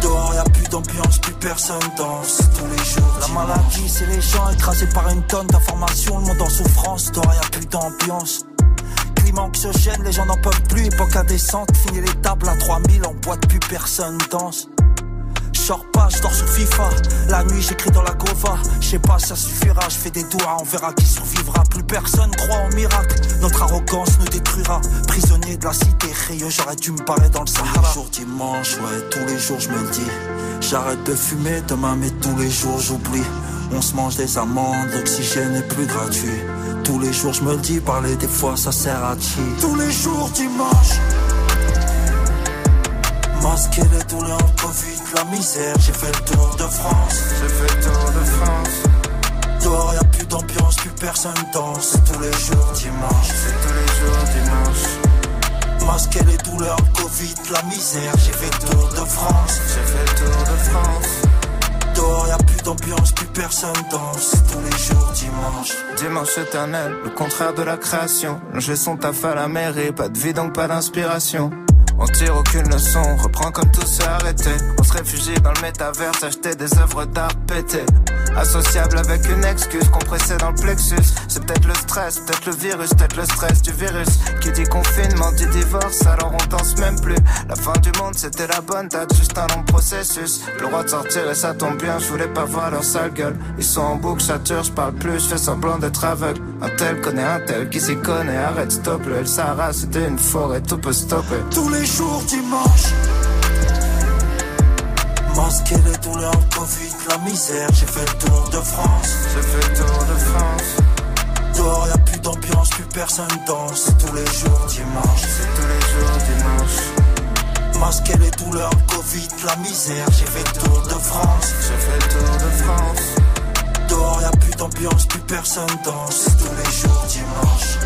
S22: Dehors, y a d'ambiance, plus personne danse. Tous les jours, la maladie, c'est les gens écrasés par une tonne d'informations. Le monde en souffrance, dehors, y a plus d'ambiance. Climat anxiogène, les gens n'en peuvent plus. Époque indécente, fini les tables à 3000 en boîte, plus personne danse. Sors pas, je dors sur FIFA. La nuit, j'écris dans la gova. Je sais pas, ça suffira. Je fais des doigts, on verra qui survivra. Plus personne croit au miracle. Notre arrogance nous détruira. Prisonnier de la cité, Rio, j'aurais dû me barrer dans le Sahara. Jours dimanche, ouais, tous les jours je me le dis. J'arrête de fumer demain, mais tous les jours j'oublie. On se mange des amandes, l'oxygène est plus gratuit. Tous les jours je me le dis, parler des fois ça sert à chi. Tous les jours dimanche. Masquer les douleurs, le Covid, la misère, j'ai fait le tour de France. J'ai fait le tour de France. Dehors, y a plus d'ambiance, plus personne danse. C'est tous les jours dimanche. C'est tous les jours dimanche. Masquer les douleurs, le Covid, la misère, j'ai fait le tour de France. J'ai fait tour de France. Dehors, y a plus d'ambiance, plus personne danse. Tous les jours dimanche.
S23: Dimanche éternel, le contraire de la création. Longer son taf à la mairie, pas de vie donc pas d'inspiration. On tire aucune leçon, on reprend comme tout s'est arrêté. On se réfugie dans le métaverse, acheter des œuvres d'art pétées. Associable avec une excuse compressée dans le plexus. C'est peut-être le stress, peut-être le virus, peut-être le stress du virus. Qui dit confinement, dit divorce, alors on danse même plus. La fin du monde, c'était la bonne date, juste un long processus. Le droit de sortir et ça tombe bien, je voulais pas voir leur sale gueule. Ils sont en boucle, sature, je parle plus, je fais semblant d'être aveugle. Un tel connaît un tel qui s'y connaît, arrête, stop le El Sahara, c'était une forêt, tout peut stopper.
S22: Tous les jours dimanche. Masquer les douleurs, le Covid, la misère, j'ai fait le tour de France.
S23: J'ai fait le tour de France.
S22: Dehors, y a plus d'ambiance, plus personne danse. C'est tous les jours dimanche.
S23: C'est tous les jours dimanche.
S22: Masquer les douleurs, le Covid, la misère, j'ai fait le tour de France.
S23: J'ai fait le tour de France.
S22: Dehors, y a plus d'ambiance, plus personne danse. C'est tous les jours dimanche.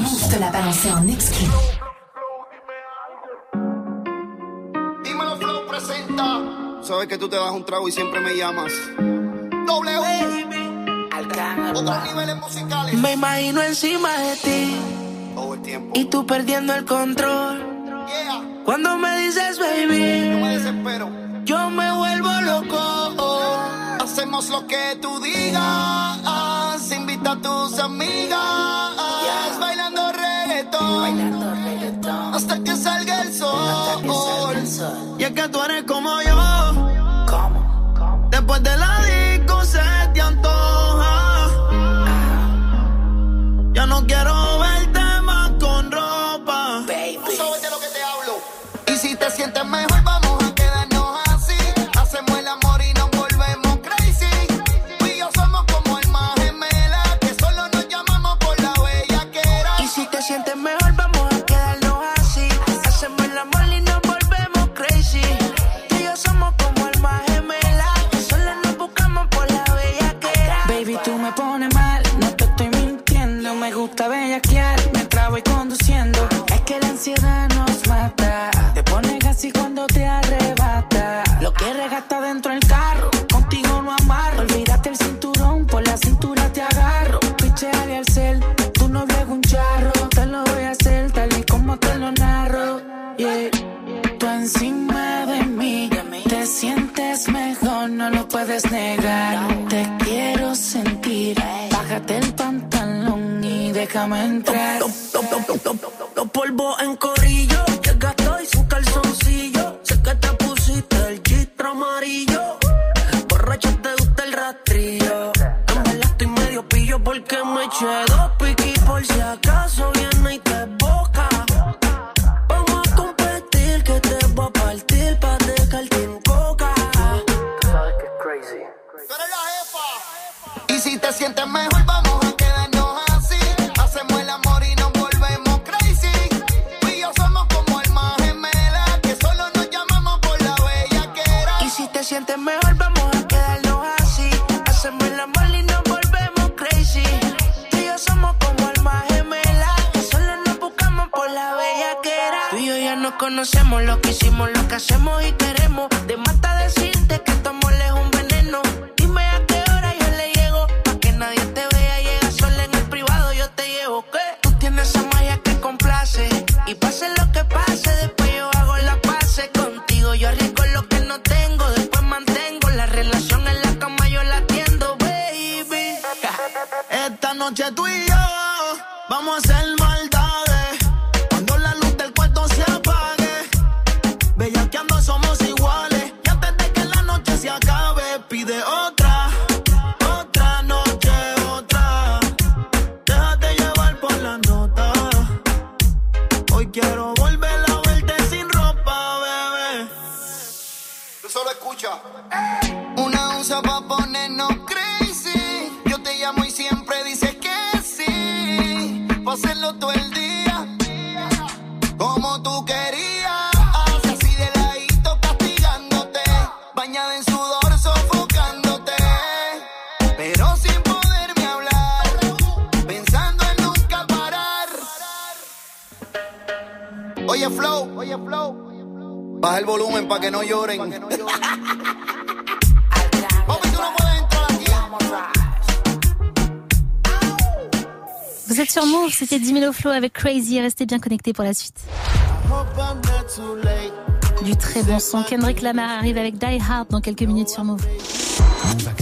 S2: Move
S7: te l'a balancé en exclu.
S24: Dímelo Flow presenta. Sabes que tú te das un trago y siempre me llamas. W. Otros niveles musicales.
S25: Me imagino encima de ti
S24: Todo el tiempo.
S25: y tú perdiendo el control.
S24: Yeah.
S25: Cuando me dices baby,
S24: Yo me desespero.
S25: yo me vuelvo loco.
S24: Hacemos lo que tú digas. Invita a tus amigas. Bailando reggaetón. Hasta que salga el sol.
S25: Y es que tú eres como
S24: Vamos a quedarlos así, hacemos el amor y nos volvemos crazy. Tú y yo somos como
S25: al más gemelas. Solo nos buscamos por la bella que era. Tú y
S24: yo
S25: ya no conocemos, lo que hicimos, lo que hacemos y queremos. Te mata decirte que tu amor es un veneno. Dime a qué hora yo le llego, pa que nadie te vea llega Solo en el privado yo te llevo. ¿Qué? Tú tienes esa magia que complace. Y pasen lo que
S23: te. El
S26: volumen para que no lloren.
S23: Papi, tú no puedes entrar aquí.
S1: Vous êtes sur Move, c'était 10 000 au flow avec Crazy. Restez bien connectés pour la suite. Du très bon son. Kendrick Lamar arrive avec Die Hard dans quelques minutes sur Move.
S2: Move Actu.
S7: Move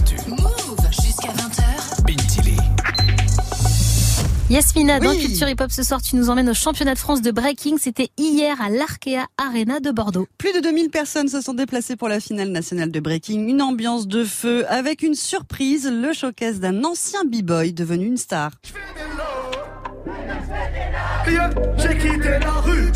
S1: Yasmina, dans. Culture Hip Hop ce soir, tu nous emmènes au championnat de France de breaking. C'était hier à l'Arkea Arena de Bordeaux.
S19: Plus de 2000 personnes se sont déplacées pour la finale nationale de breaking. Une ambiance de feu avec une surprise, le showcase d'un ancien b-boy devenu une star.
S23: J'ai quitté la rue,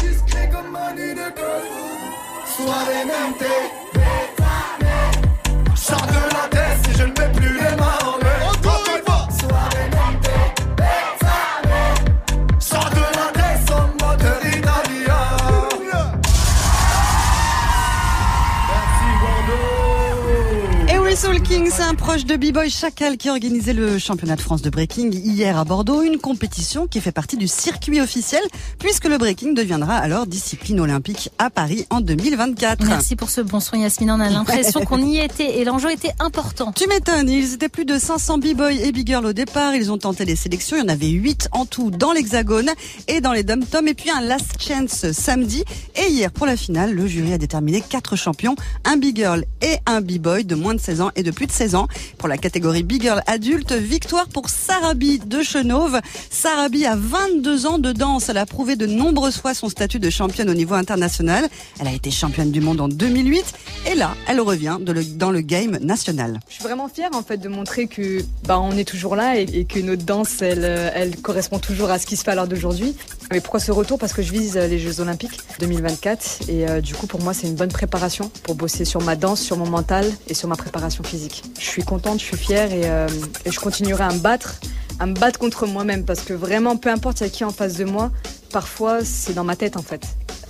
S19: Oui, Soul King, c'est un proche de B-Boy Chacal qui a organisé le championnat de France de breaking hier à Bordeaux, une compétition qui fait partie du circuit officiel puisque le breaking deviendra alors discipline olympique à Paris en 2024.
S1: Merci pour ce bon son, Yasmina. On a l'impression qu'on y était et l'enjeu était important.
S19: Tu m'étonnes, ils étaient plus de 500 b-boys et b-girls au départ, ils ont tenté les sélections, il y en avait 8 en tout dans l'hexagone et dans les dom-toms et puis un last chance samedi et hier pour la finale, le jury a déterminé quatre champions, un b-girl et un b-boy de moins de 16 ans et de plus de 16 ans. Pour la catégorie b-girl adulte, victoire pour Sarabi de Chenauve. Sarabi a 22 ans de danse, elle a prouvé de nombreuses fois son statut de championne au niveau international. Elle a été championne du monde en 2008 et là, elle revient dans le game national.
S27: Je suis vraiment fière en fait de montrer que bah, on est toujours là et, et que notre danse elle, euh, elle correspond toujours à ce qui se fait à l'heure d'aujourd'hui. Mais pourquoi ce retour? Parce que je vise euh, les Jeux Olympiques 2024 et euh, du coup pour moi c'est une bonne préparation pour bosser sur ma danse, sur mon mental et sur ma préparation physique. Je suis contente, je suis fière et, euh, et je continuerai à me battre, à me battre contre moi-même parce que vraiment peu importe il y a qui en face de moi, parfois c'est dans ma tête en fait.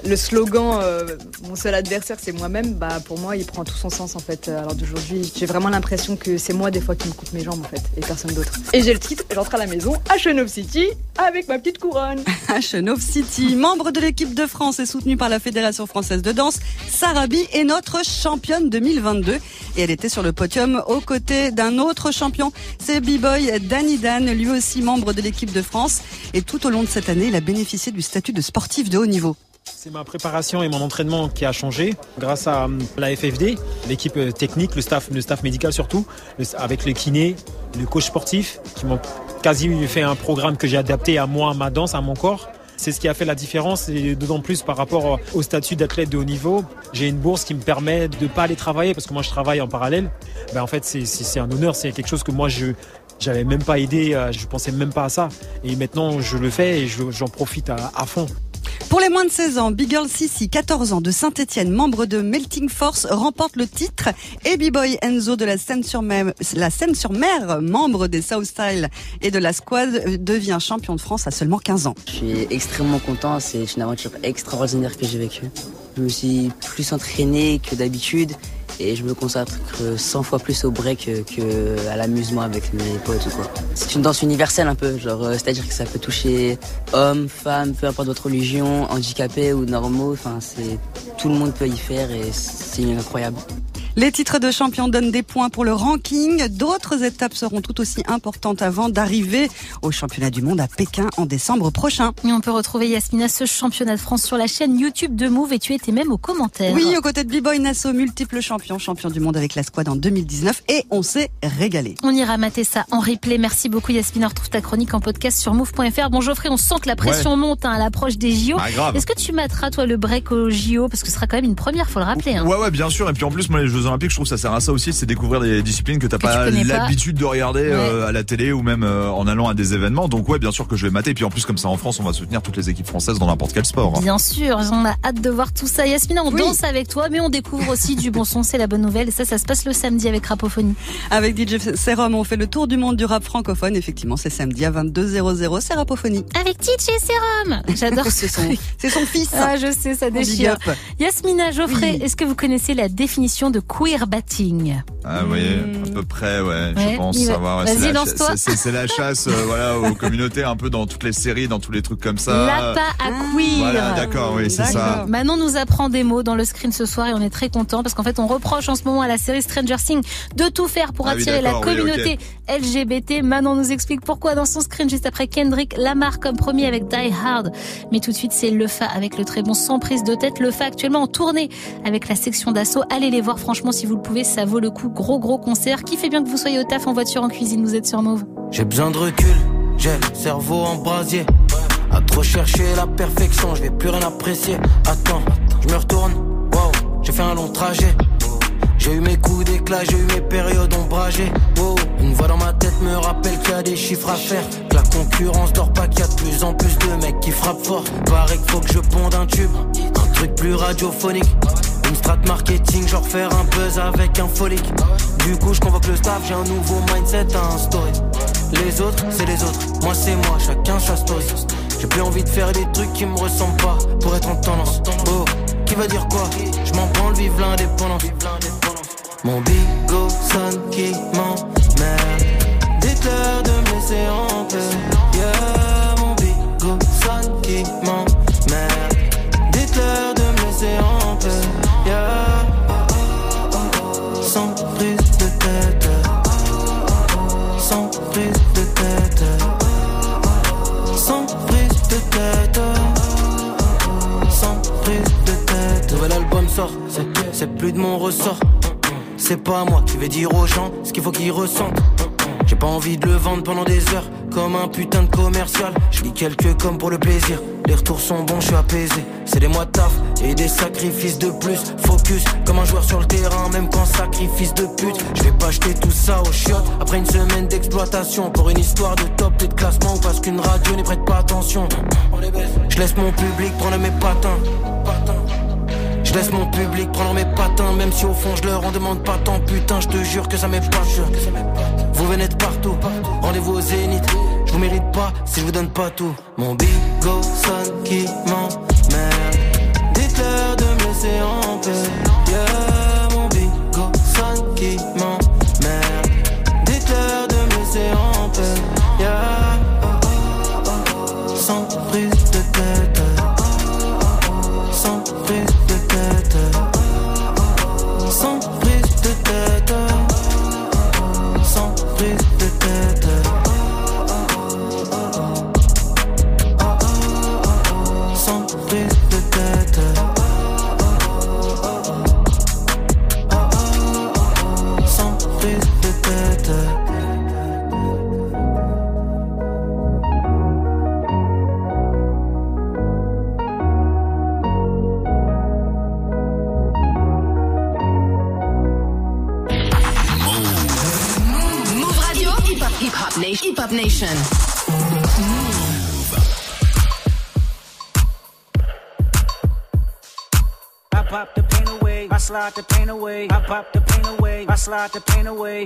S27: Le slogan euh, mon seul adversaire c'est moi-même, bah pour moi il prend tout son sens en fait à l'heure d'aujourd'hui. J'ai vraiment l'impression que c'est moi des fois qui me coupe mes jambes en fait et personne d'autre. Et j'ai le titre, j'entre à la maison à Chenauve City avec ma petite couronne.
S19: à Chenauve City. Membre de l'équipe de France et soutenue par la Fédération française de danse, Sarabi est notre championne 2022 et elle était sur le podium aux côtés d'un autre champion, c'est B-Boy Danny Dan, lui aussi membre de l'équipe de France et tout au long de cette année, il a bénéficié du statut de sportif de haut niveau.
S28: C'est ma préparation et mon entraînement qui a changé grâce à euh, la FFD, l'équipe euh, technique, le staff, médical surtout, avec le kiné, le coach sportif qui m'ont quasi fait un programme que j'ai adapté à moi, à ma danse, à mon corps. C'est ce qui a fait la différence et d'autant plus par rapport au statut d'athlète de haut niveau. J'ai une bourse qui me permet de pas aller travailler parce que moi je travaille en parallèle. Ben, en fait c'est un honneur, c'est quelque chose que moi je j'avais même pas aidé, euh, je pensais même pas à ça. Et maintenant je le fais et je- j'en profite à- à fond.
S19: Pour les moins de 16 ans, Big Girl Sissi, 14 ans de Saint-Etienne, membre de Melting Force, remporte le titre et B-Boy Enzo de la Seine-sur-Mer, membre des South Style et de la Squad, devient champion de France à seulement 15 ans.
S29: Je suis extrêmement content, c'est une aventure extraordinaire que j'ai vécue. Je me suis plus entraîné que d'habitude et je me consacre 100 fois plus au break que, à l'amusement avec mes potes ou quoi. C'est une danse universelle un peu, genre euh, c'est-à-dire que ça peut toucher hommes, femmes, peu importe votre religion, handicapés ou normaux. Enfin, c'est tout le monde peut y faire et c'est incroyable.
S19: Les titres de champion donnent des points pour le ranking. D'autres étapes seront tout aussi importantes avant d'arriver au championnat du monde à Pékin en décembre prochain.
S1: Et on peut retrouver Yasmina ce championnat de France sur la chaîne YouTube de Move et tu étais même aux commentaires.
S19: Oui, aux côtés de B-Boy Nassau, multiple champion, champion du monde avec la squad en 2019 et on s'est régalé.
S1: On ira mater ça en replay. Merci beaucoup Yasmina. On retrouve ta chronique en podcast sur move.fr. Bon Geoffrey, on sent que la pression
S3: Ouais.
S1: monte hein, à l'approche des JO.
S3: Ah, grave.
S1: Est-ce que tu materas toi le break aux JO parce que ce sera quand même une première, faut le rappeler. Hein.
S3: Ouais, ouais, bien sûr. Et puis en plus, moi, les Jeux Olympiques, je trouve que ça sert à ça aussi, c'est découvrir des disciplines que t'as
S1: tu
S3: pas l'habitude de regarder euh, à la télé ou même euh, en allant à des événements. Donc ouais, bien sûr que je vais mater. Et puis en plus, comme ça en France, on va soutenir toutes les équipes françaises dans n'importe quel sport. hein.
S1: Bien sûr, on a hâte de voir tout ça. Yasmina, on danse avec toi, mais on découvre aussi du bon son, c'est la bonne nouvelle. Et ça, ça se passe le samedi avec Rapophonie.
S19: Avec DJ Serum, on fait le tour du monde du rap francophone. Effectivement, c'est samedi à 22h00, c'est Rapophonie.
S1: Avec DJ Serum J'adore
S19: C'est son- c'est son fils.
S1: Ah, je sais, ça déchire. Yasmina Geoffrey, est-ce que vous connaissez la définition de queerbatting
S3: Ah oui, à peu près, ouais,
S1: Ouais,
S3: je pense savoir. ouais,
S1: Vas-y,
S3: c'est la,
S1: lance-toi.
S3: c'est- c'est- c'est la chasse, euh, voilà, aux communautés, un peu dans toutes les séries, dans tous les trucs comme ça.
S1: L'appât à queer.
S3: Voilà, d'accord, oui, c'est ça.
S1: Manon nous apprend des mots dans le screen ce soir et on est très content parce qu'en fait on reproche en ce moment à la série Stranger Things de tout faire pour
S3: Ah oui,
S1: attirer la
S3: oui,
S1: communauté. LGBT. Manon nous explique pourquoi dans son screen juste après Kendrick Lamar comme premier avec Die Hard. Mais tout de suite c'est Lefa avec le très bon sans prise de tête. Lefa actuellement en tournée avec la section d'assaut. Allez les voir franchement si vous le pouvez, ça vaut le coup. Gros gros concert. Qui fait bien que vous soyez au taf en voiture, en cuisine, vous êtes sur Mauve.
S5: J'ai besoin de recul, j'ai le cerveau en brasier. À trop chercher la perfection, je vais plus rien apprécier. Attends, je me retourne, wow, j'ai fait un long trajet. J'ai eu mes coups d'éclat, j'ai eu mes périodes ombragées. Une voix dans ma tête me rappelle qu'il y a des chiffres à faire. Que la concurrence dort pas, qu'il y a de plus en plus de mecs qui frappent fort. Paraît qu'il faut que je ponde un tube, un truc plus radiophonique. Une strat marketing, genre faire un buzz avec un folique. Du coup, je convoque le staff, j'ai un nouveau mindset à instaurer. Les autres, c'est les autres, moi c'est moi, chacun sa story. J'ai plus envie de faire des trucs qui me ressemblent pas pour être en tendance. Oh, qui va dire quoi? Je m'en branle, vive l'indépendance. Mon bigot sonne qui m'emmerde. Dites-leur de C'est pas moi qui vais dire aux gens ce qu'il faut qu'ils ressentent. J'ai pas envie de le vendre pendant des heures comme un putain de commercial. Je lis quelques comme pour le plaisir. Les retours sont bons, je suis apaisé. C'est des mois de taf et des sacrifices de plus. Focus comme un joueur sur le terrain, même quand sacrifice de pute. Je vais pas jeter tout ça au chiottes après une semaine d'exploitation pour une histoire de top et de classement ou parce qu'une radio n'y prête pas attention. Je laisse mon public prendre mes patins. Laisse mon public prendre mes patins, même si au fond je leur en demande pas tant. Putain, je te jure que ça m'épate. Vous venez de partout, rendez-vous au zénith. Je vous mérite pas si je vous donne pas tout. Mon bigot sonne qui m'emmerde. Dites-leur de me laisser en paix.
S7: Nation. Hip Hop Nation.
S30: I pop the pain away, I slide the pain away. I pop the pain away, I slide the pain away.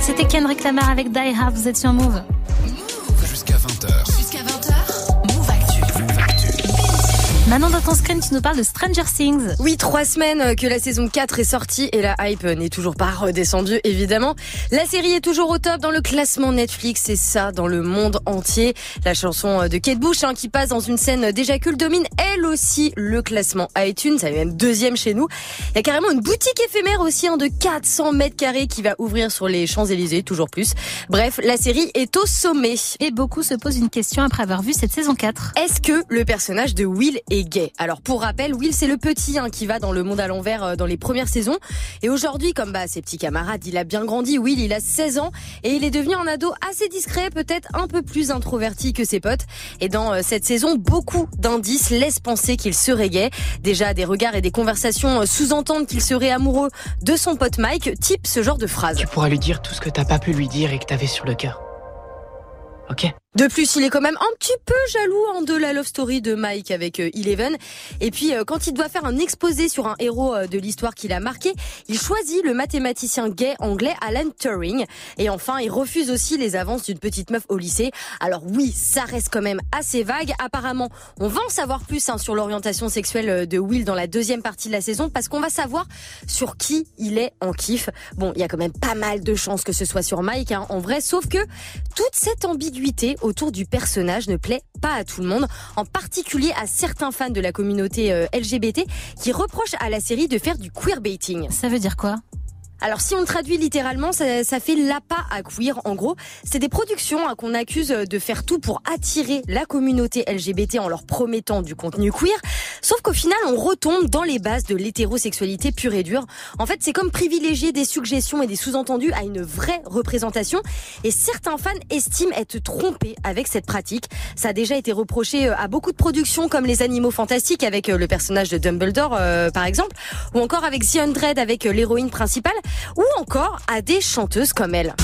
S1: C'était Kendrick Lamar avec Die vous êtes sur Move. Maintenant dans ton screen, tu nous parles de Stranger Things.
S31: Oui, trois semaines que la saison 4 est sortie et la hype n'est toujours pas redescendue, évidemment. La série est toujours au top dans le classement Netflix et ça dans le monde entier. La chanson de Kate Bush hein, qui passe dans une scène déjà culte domine elle aussi le classement iTunes. Elle est même deuxième chez nous. Il y a carrément une boutique éphémère aussi hein, de 400 mètres carrés qui va ouvrir sur les Champs-Élysées, toujours plus. Bref, la série est au sommet.
S1: Et beaucoup se posent une question après avoir vu cette saison 4.
S31: Est-ce que le personnage de Will est Alors pour rappel, Will c'est le petit hein, qui va dans le monde à l'envers euh, dans les premières saisons. Et aujourd'hui, comme bah, ses petits camarades, il a bien grandi. Will, il a 16 ans et il est devenu un ado assez discret, peut-être un peu plus introverti que ses potes. Et dans euh, cette saison, beaucoup d'indices laissent penser qu'il serait gay. Déjà, des regards et des conversations euh, sous-entendent qu'il serait amoureux de son pote Mike, type ce genre de phrase.
S32: Tu pourras lui dire tout ce que t'as pas pu lui dire et que t'avais sur le cœur. Ok?
S31: De plus, il est quand même un petit peu jaloux hein, de la love story de Mike avec euh, Eleven. Et puis, euh, quand il doit faire un exposé sur un héros euh, de l'histoire qu'il a marqué, il choisit le mathématicien gay anglais Alan Turing. Et enfin, il refuse aussi les avances d'une petite meuf au lycée. Alors oui, ça reste quand même assez vague. Apparemment, on va en savoir plus hein, sur l'orientation sexuelle de Will dans la deuxième partie de la saison parce qu'on va savoir sur qui il est en kiff. Bon, il y a quand même pas mal de chances que ce soit sur Mike hein, en vrai, sauf que toute cette ambiguïté autour du personnage ne plaît pas à tout le monde, en particulier à certains fans de la communauté euh, LGBT qui reprochent à la série de faire du queerbaiting.
S1: Ça veut dire quoi?
S31: Alors si on traduit littéralement, ça, ça fait l'appât à queer. En gros, c'est des productions hein, qu'on accuse de faire tout pour attirer la communauté LGBT en leur promettant du contenu queer. Sauf qu'au final, on retombe dans les bases de l'hétérosexualité pure et dure. En fait, c'est comme privilégier des suggestions et des sous-entendus à une vraie représentation. Et certains fans estiment être trompés avec cette pratique. Ça a déjà été reproché euh, à beaucoup de productions comme Les Animaux Fantastiques avec euh, le personnage de Dumbledore, euh, par exemple, ou encore avec The Undread avec euh, l'héroïne principale, ou encore à des chanteuses comme elle.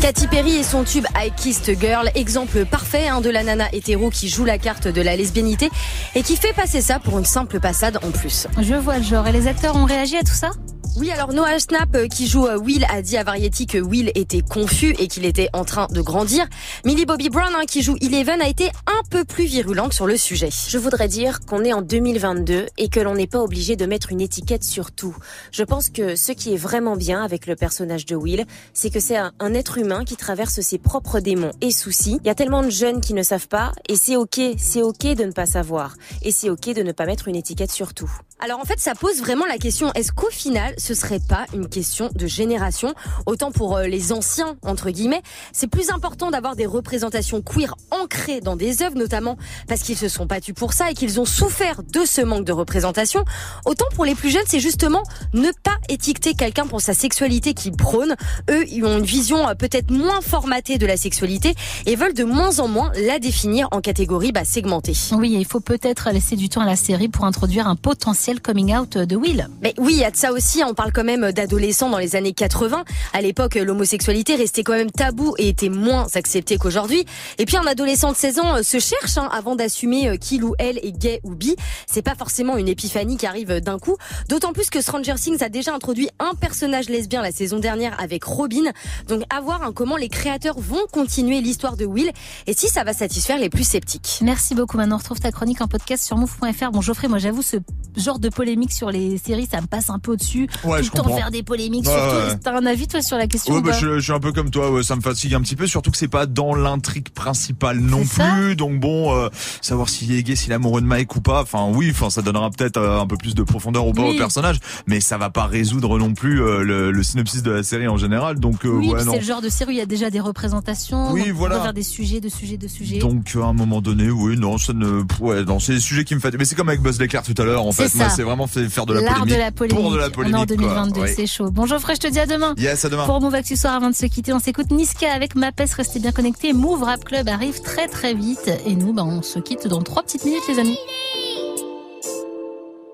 S31: Katy Perry et son tube I Kissed Girl, exemple parfait hein, de la nana hétéro qui joue la carte de la lesbianité et qui fait passer ça pour une simple passade en plus.
S1: Je vois le genre. Et les acteurs ont réagi à tout ça?
S31: Oui, alors Noah Snap, euh, qui joue euh, Will, a dit à Variety que Will était confus et qu'il était en train de grandir. Millie Bobby Brown, hein, qui joue Eleven, a été un peu plus virulente sur le sujet.
S33: Je voudrais dire qu'on est en 2022 et que l'on n'est pas obligé de mettre une étiquette sur tout. Je pense que ce qui est vraiment bien avec le personnage de Will, c'est que c'est un, un être humain qui traverse ses propres démons et soucis. Il y a tellement de jeunes qui ne savent pas et c'est ok, c'est ok de ne pas savoir et c'est ok de ne pas mettre une étiquette sur tout.
S31: Alors en fait, ça pose vraiment la question est-ce qu'au final, ce serait pas une question de génération? Autant pour euh, les anciens entre guillemets, c'est plus important d'avoir des représentations queer ancrées dans des œuvres, notamment parce qu'ils se sont battus pour ça et qu'ils ont souffert de ce manque de représentation. Autant pour les plus jeunes, c'est justement ne pas étiqueter quelqu'un pour sa sexualité qu'ils prônent. Eux, ils ont une vision euh, peut-être moins formatée de la sexualité et veulent de moins en moins la définir en catégories bah, segmentées.
S1: Oui, il faut peut-être laisser du temps à la série pour introduire un potentiel coming out de Will.
S31: Mais oui, il y a de ça aussi. On parle quand même d'adolescents dans les années 80. À l'époque, l'homosexualité restait quand même tabou et était moins acceptée qu'aujourd'hui. Et puis un adolescent de 16 ans euh, se cherche hein, avant d'assumer euh, qu'il ou elle est gay ou bi. C'est pas forcément une épiphanie qui arrive d'un coup. D'autant plus que Stranger Things a déjà introduit un personnage lesbien la saison dernière avec Robin. Donc à voir hein, comment les créateurs vont continuer l'histoire de Will et si ça va satisfaire les plus sceptiques.
S1: Merci beaucoup. Maintenant, on retrouve ta chronique en podcast sur move.fr. Bon, Geoffrey, moi, j'avoue, ce genre de polémique sur les séries, ça me passe un peu au-dessus.
S34: Ouais,
S1: Tout
S34: je
S1: le temps faire des polémiques
S34: Ouais,
S1: sur
S34: ouais.
S1: T'as un avis, toi, sur la question
S34: Ouais, bah, je, je suis un peu comme toi, ouais, ça me fatigue un petit peu, surtout que c'est pas dans l'intrigue principale non plus. Donc bon, euh, savoir s'il est gay, s'il est amoureux de Mike ou pas. Enfin oui, enfin ça donnera peut-être euh, un peu plus de profondeur ou pas
S1: Oui.
S34: au personnage, mais ça va pas résoudre non plus euh, le, le synopsis de la série en général. Donc euh,
S1: Oui, c'est le genre de série où il y a déjà des représentations.
S34: Oui,
S1: donc on
S34: voilà.
S1: doit faire des sujets, de sujets, de sujets.
S34: Donc à un moment donné, oui, non, ça ne, ouais, non, c'est des sujets qui me fatiguent. Mais c'est comme avec Buzz l'éclair tout à l'heure, en fait. Moi. C'est vraiment fait faire de la
S1: L'art
S34: polémique
S1: de la polémique.
S34: pour de la
S1: On est
S34: polémique.
S1: en 2022,
S34: quoi. Oui.
S1: c'est chaud. Bon, Geoffrey, je te dis à demain.
S34: Yes, à demain.
S1: Pour Move Actu Soir, avant de se quitter, on s'écoute Niska avec Mapes. Restez bien connectés. Move Rap Club arrive très très vite. Et nous, bah, on se quitte dans trois petites minutes, les amis.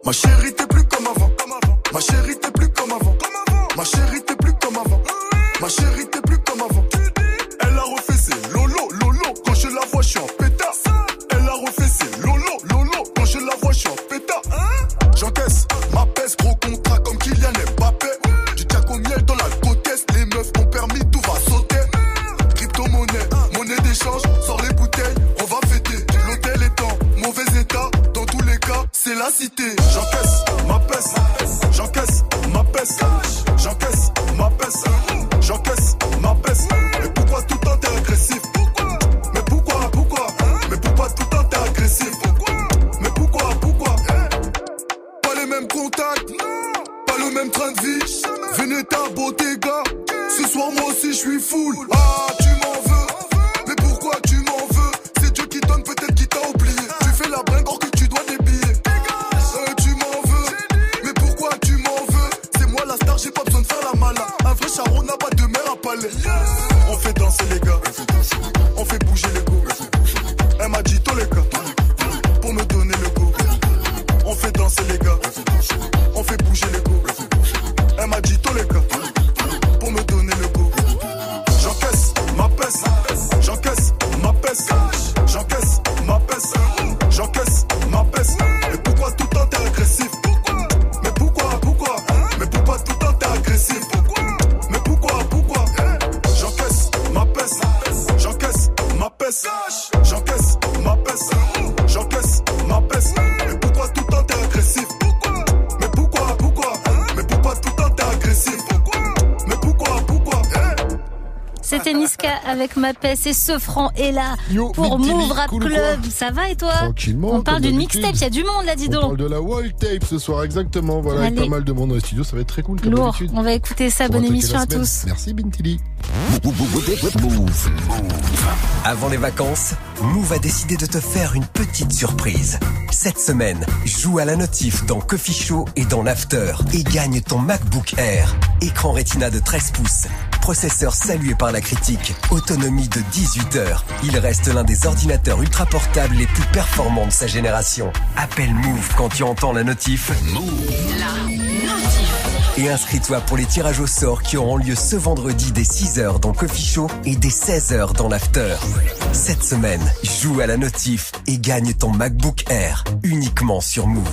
S4: Ma chérie, t'es plus comme avant. Ma chérie, t'es plus comme avant. Ma chérie, t'es plus comme avant. Ma chérie, t'es plus J'encaisse ma peste, j'encaisse ma peste, j'encaisse ma peste, j'encaisse ma peste. Mais pourquoi tout le temps t'es agressif? Mais pourquoi, pourquoi? Mais pourquoi tout le temps t'es agressif? Mais pourquoi, pourquoi? Pas les mêmes contacts, pas le même train de vie. Venez ta beauté, gars. Ce soir, moi aussi, je suis full. Ah,
S1: avec paix. Et ce franc est là pour Move Rap
S35: cool
S1: Club.
S35: quoi
S1: Ça va et toi
S35: Tranquillement.
S1: On parle d'une mixtape. Il y a du monde là, dis
S35: On
S1: donc.
S35: parle de la wall tape ce soir, exactement. Voilà, avec
S1: Allez.
S35: pas mal de monde dans les studios, ça va être très cool comme
S1: Lourd. On va écouter ça. Bonne émission à tous.
S35: Merci Bintili.
S36: Move. Avant les vacances, Move a décidé de te faire une petite surprise. Cette semaine, joue à la notif dans Coffee Show et dans l'After et gagne ton MacBook Air. Écran Retina de 13 pouces. Processeur salué par la critique. Autonomie de 18 heures. Il reste l'un des ordinateurs ultra portables les plus performants de sa génération. Appelle Move quand tu entends la notif. Et inscris-toi pour les tirages au sort qui auront lieu ce vendredi dès 6h dans Coffee Show et dès 16h dans l'After. Cette semaine, joue à la notif et gagne ton MacBook Air uniquement sur Move.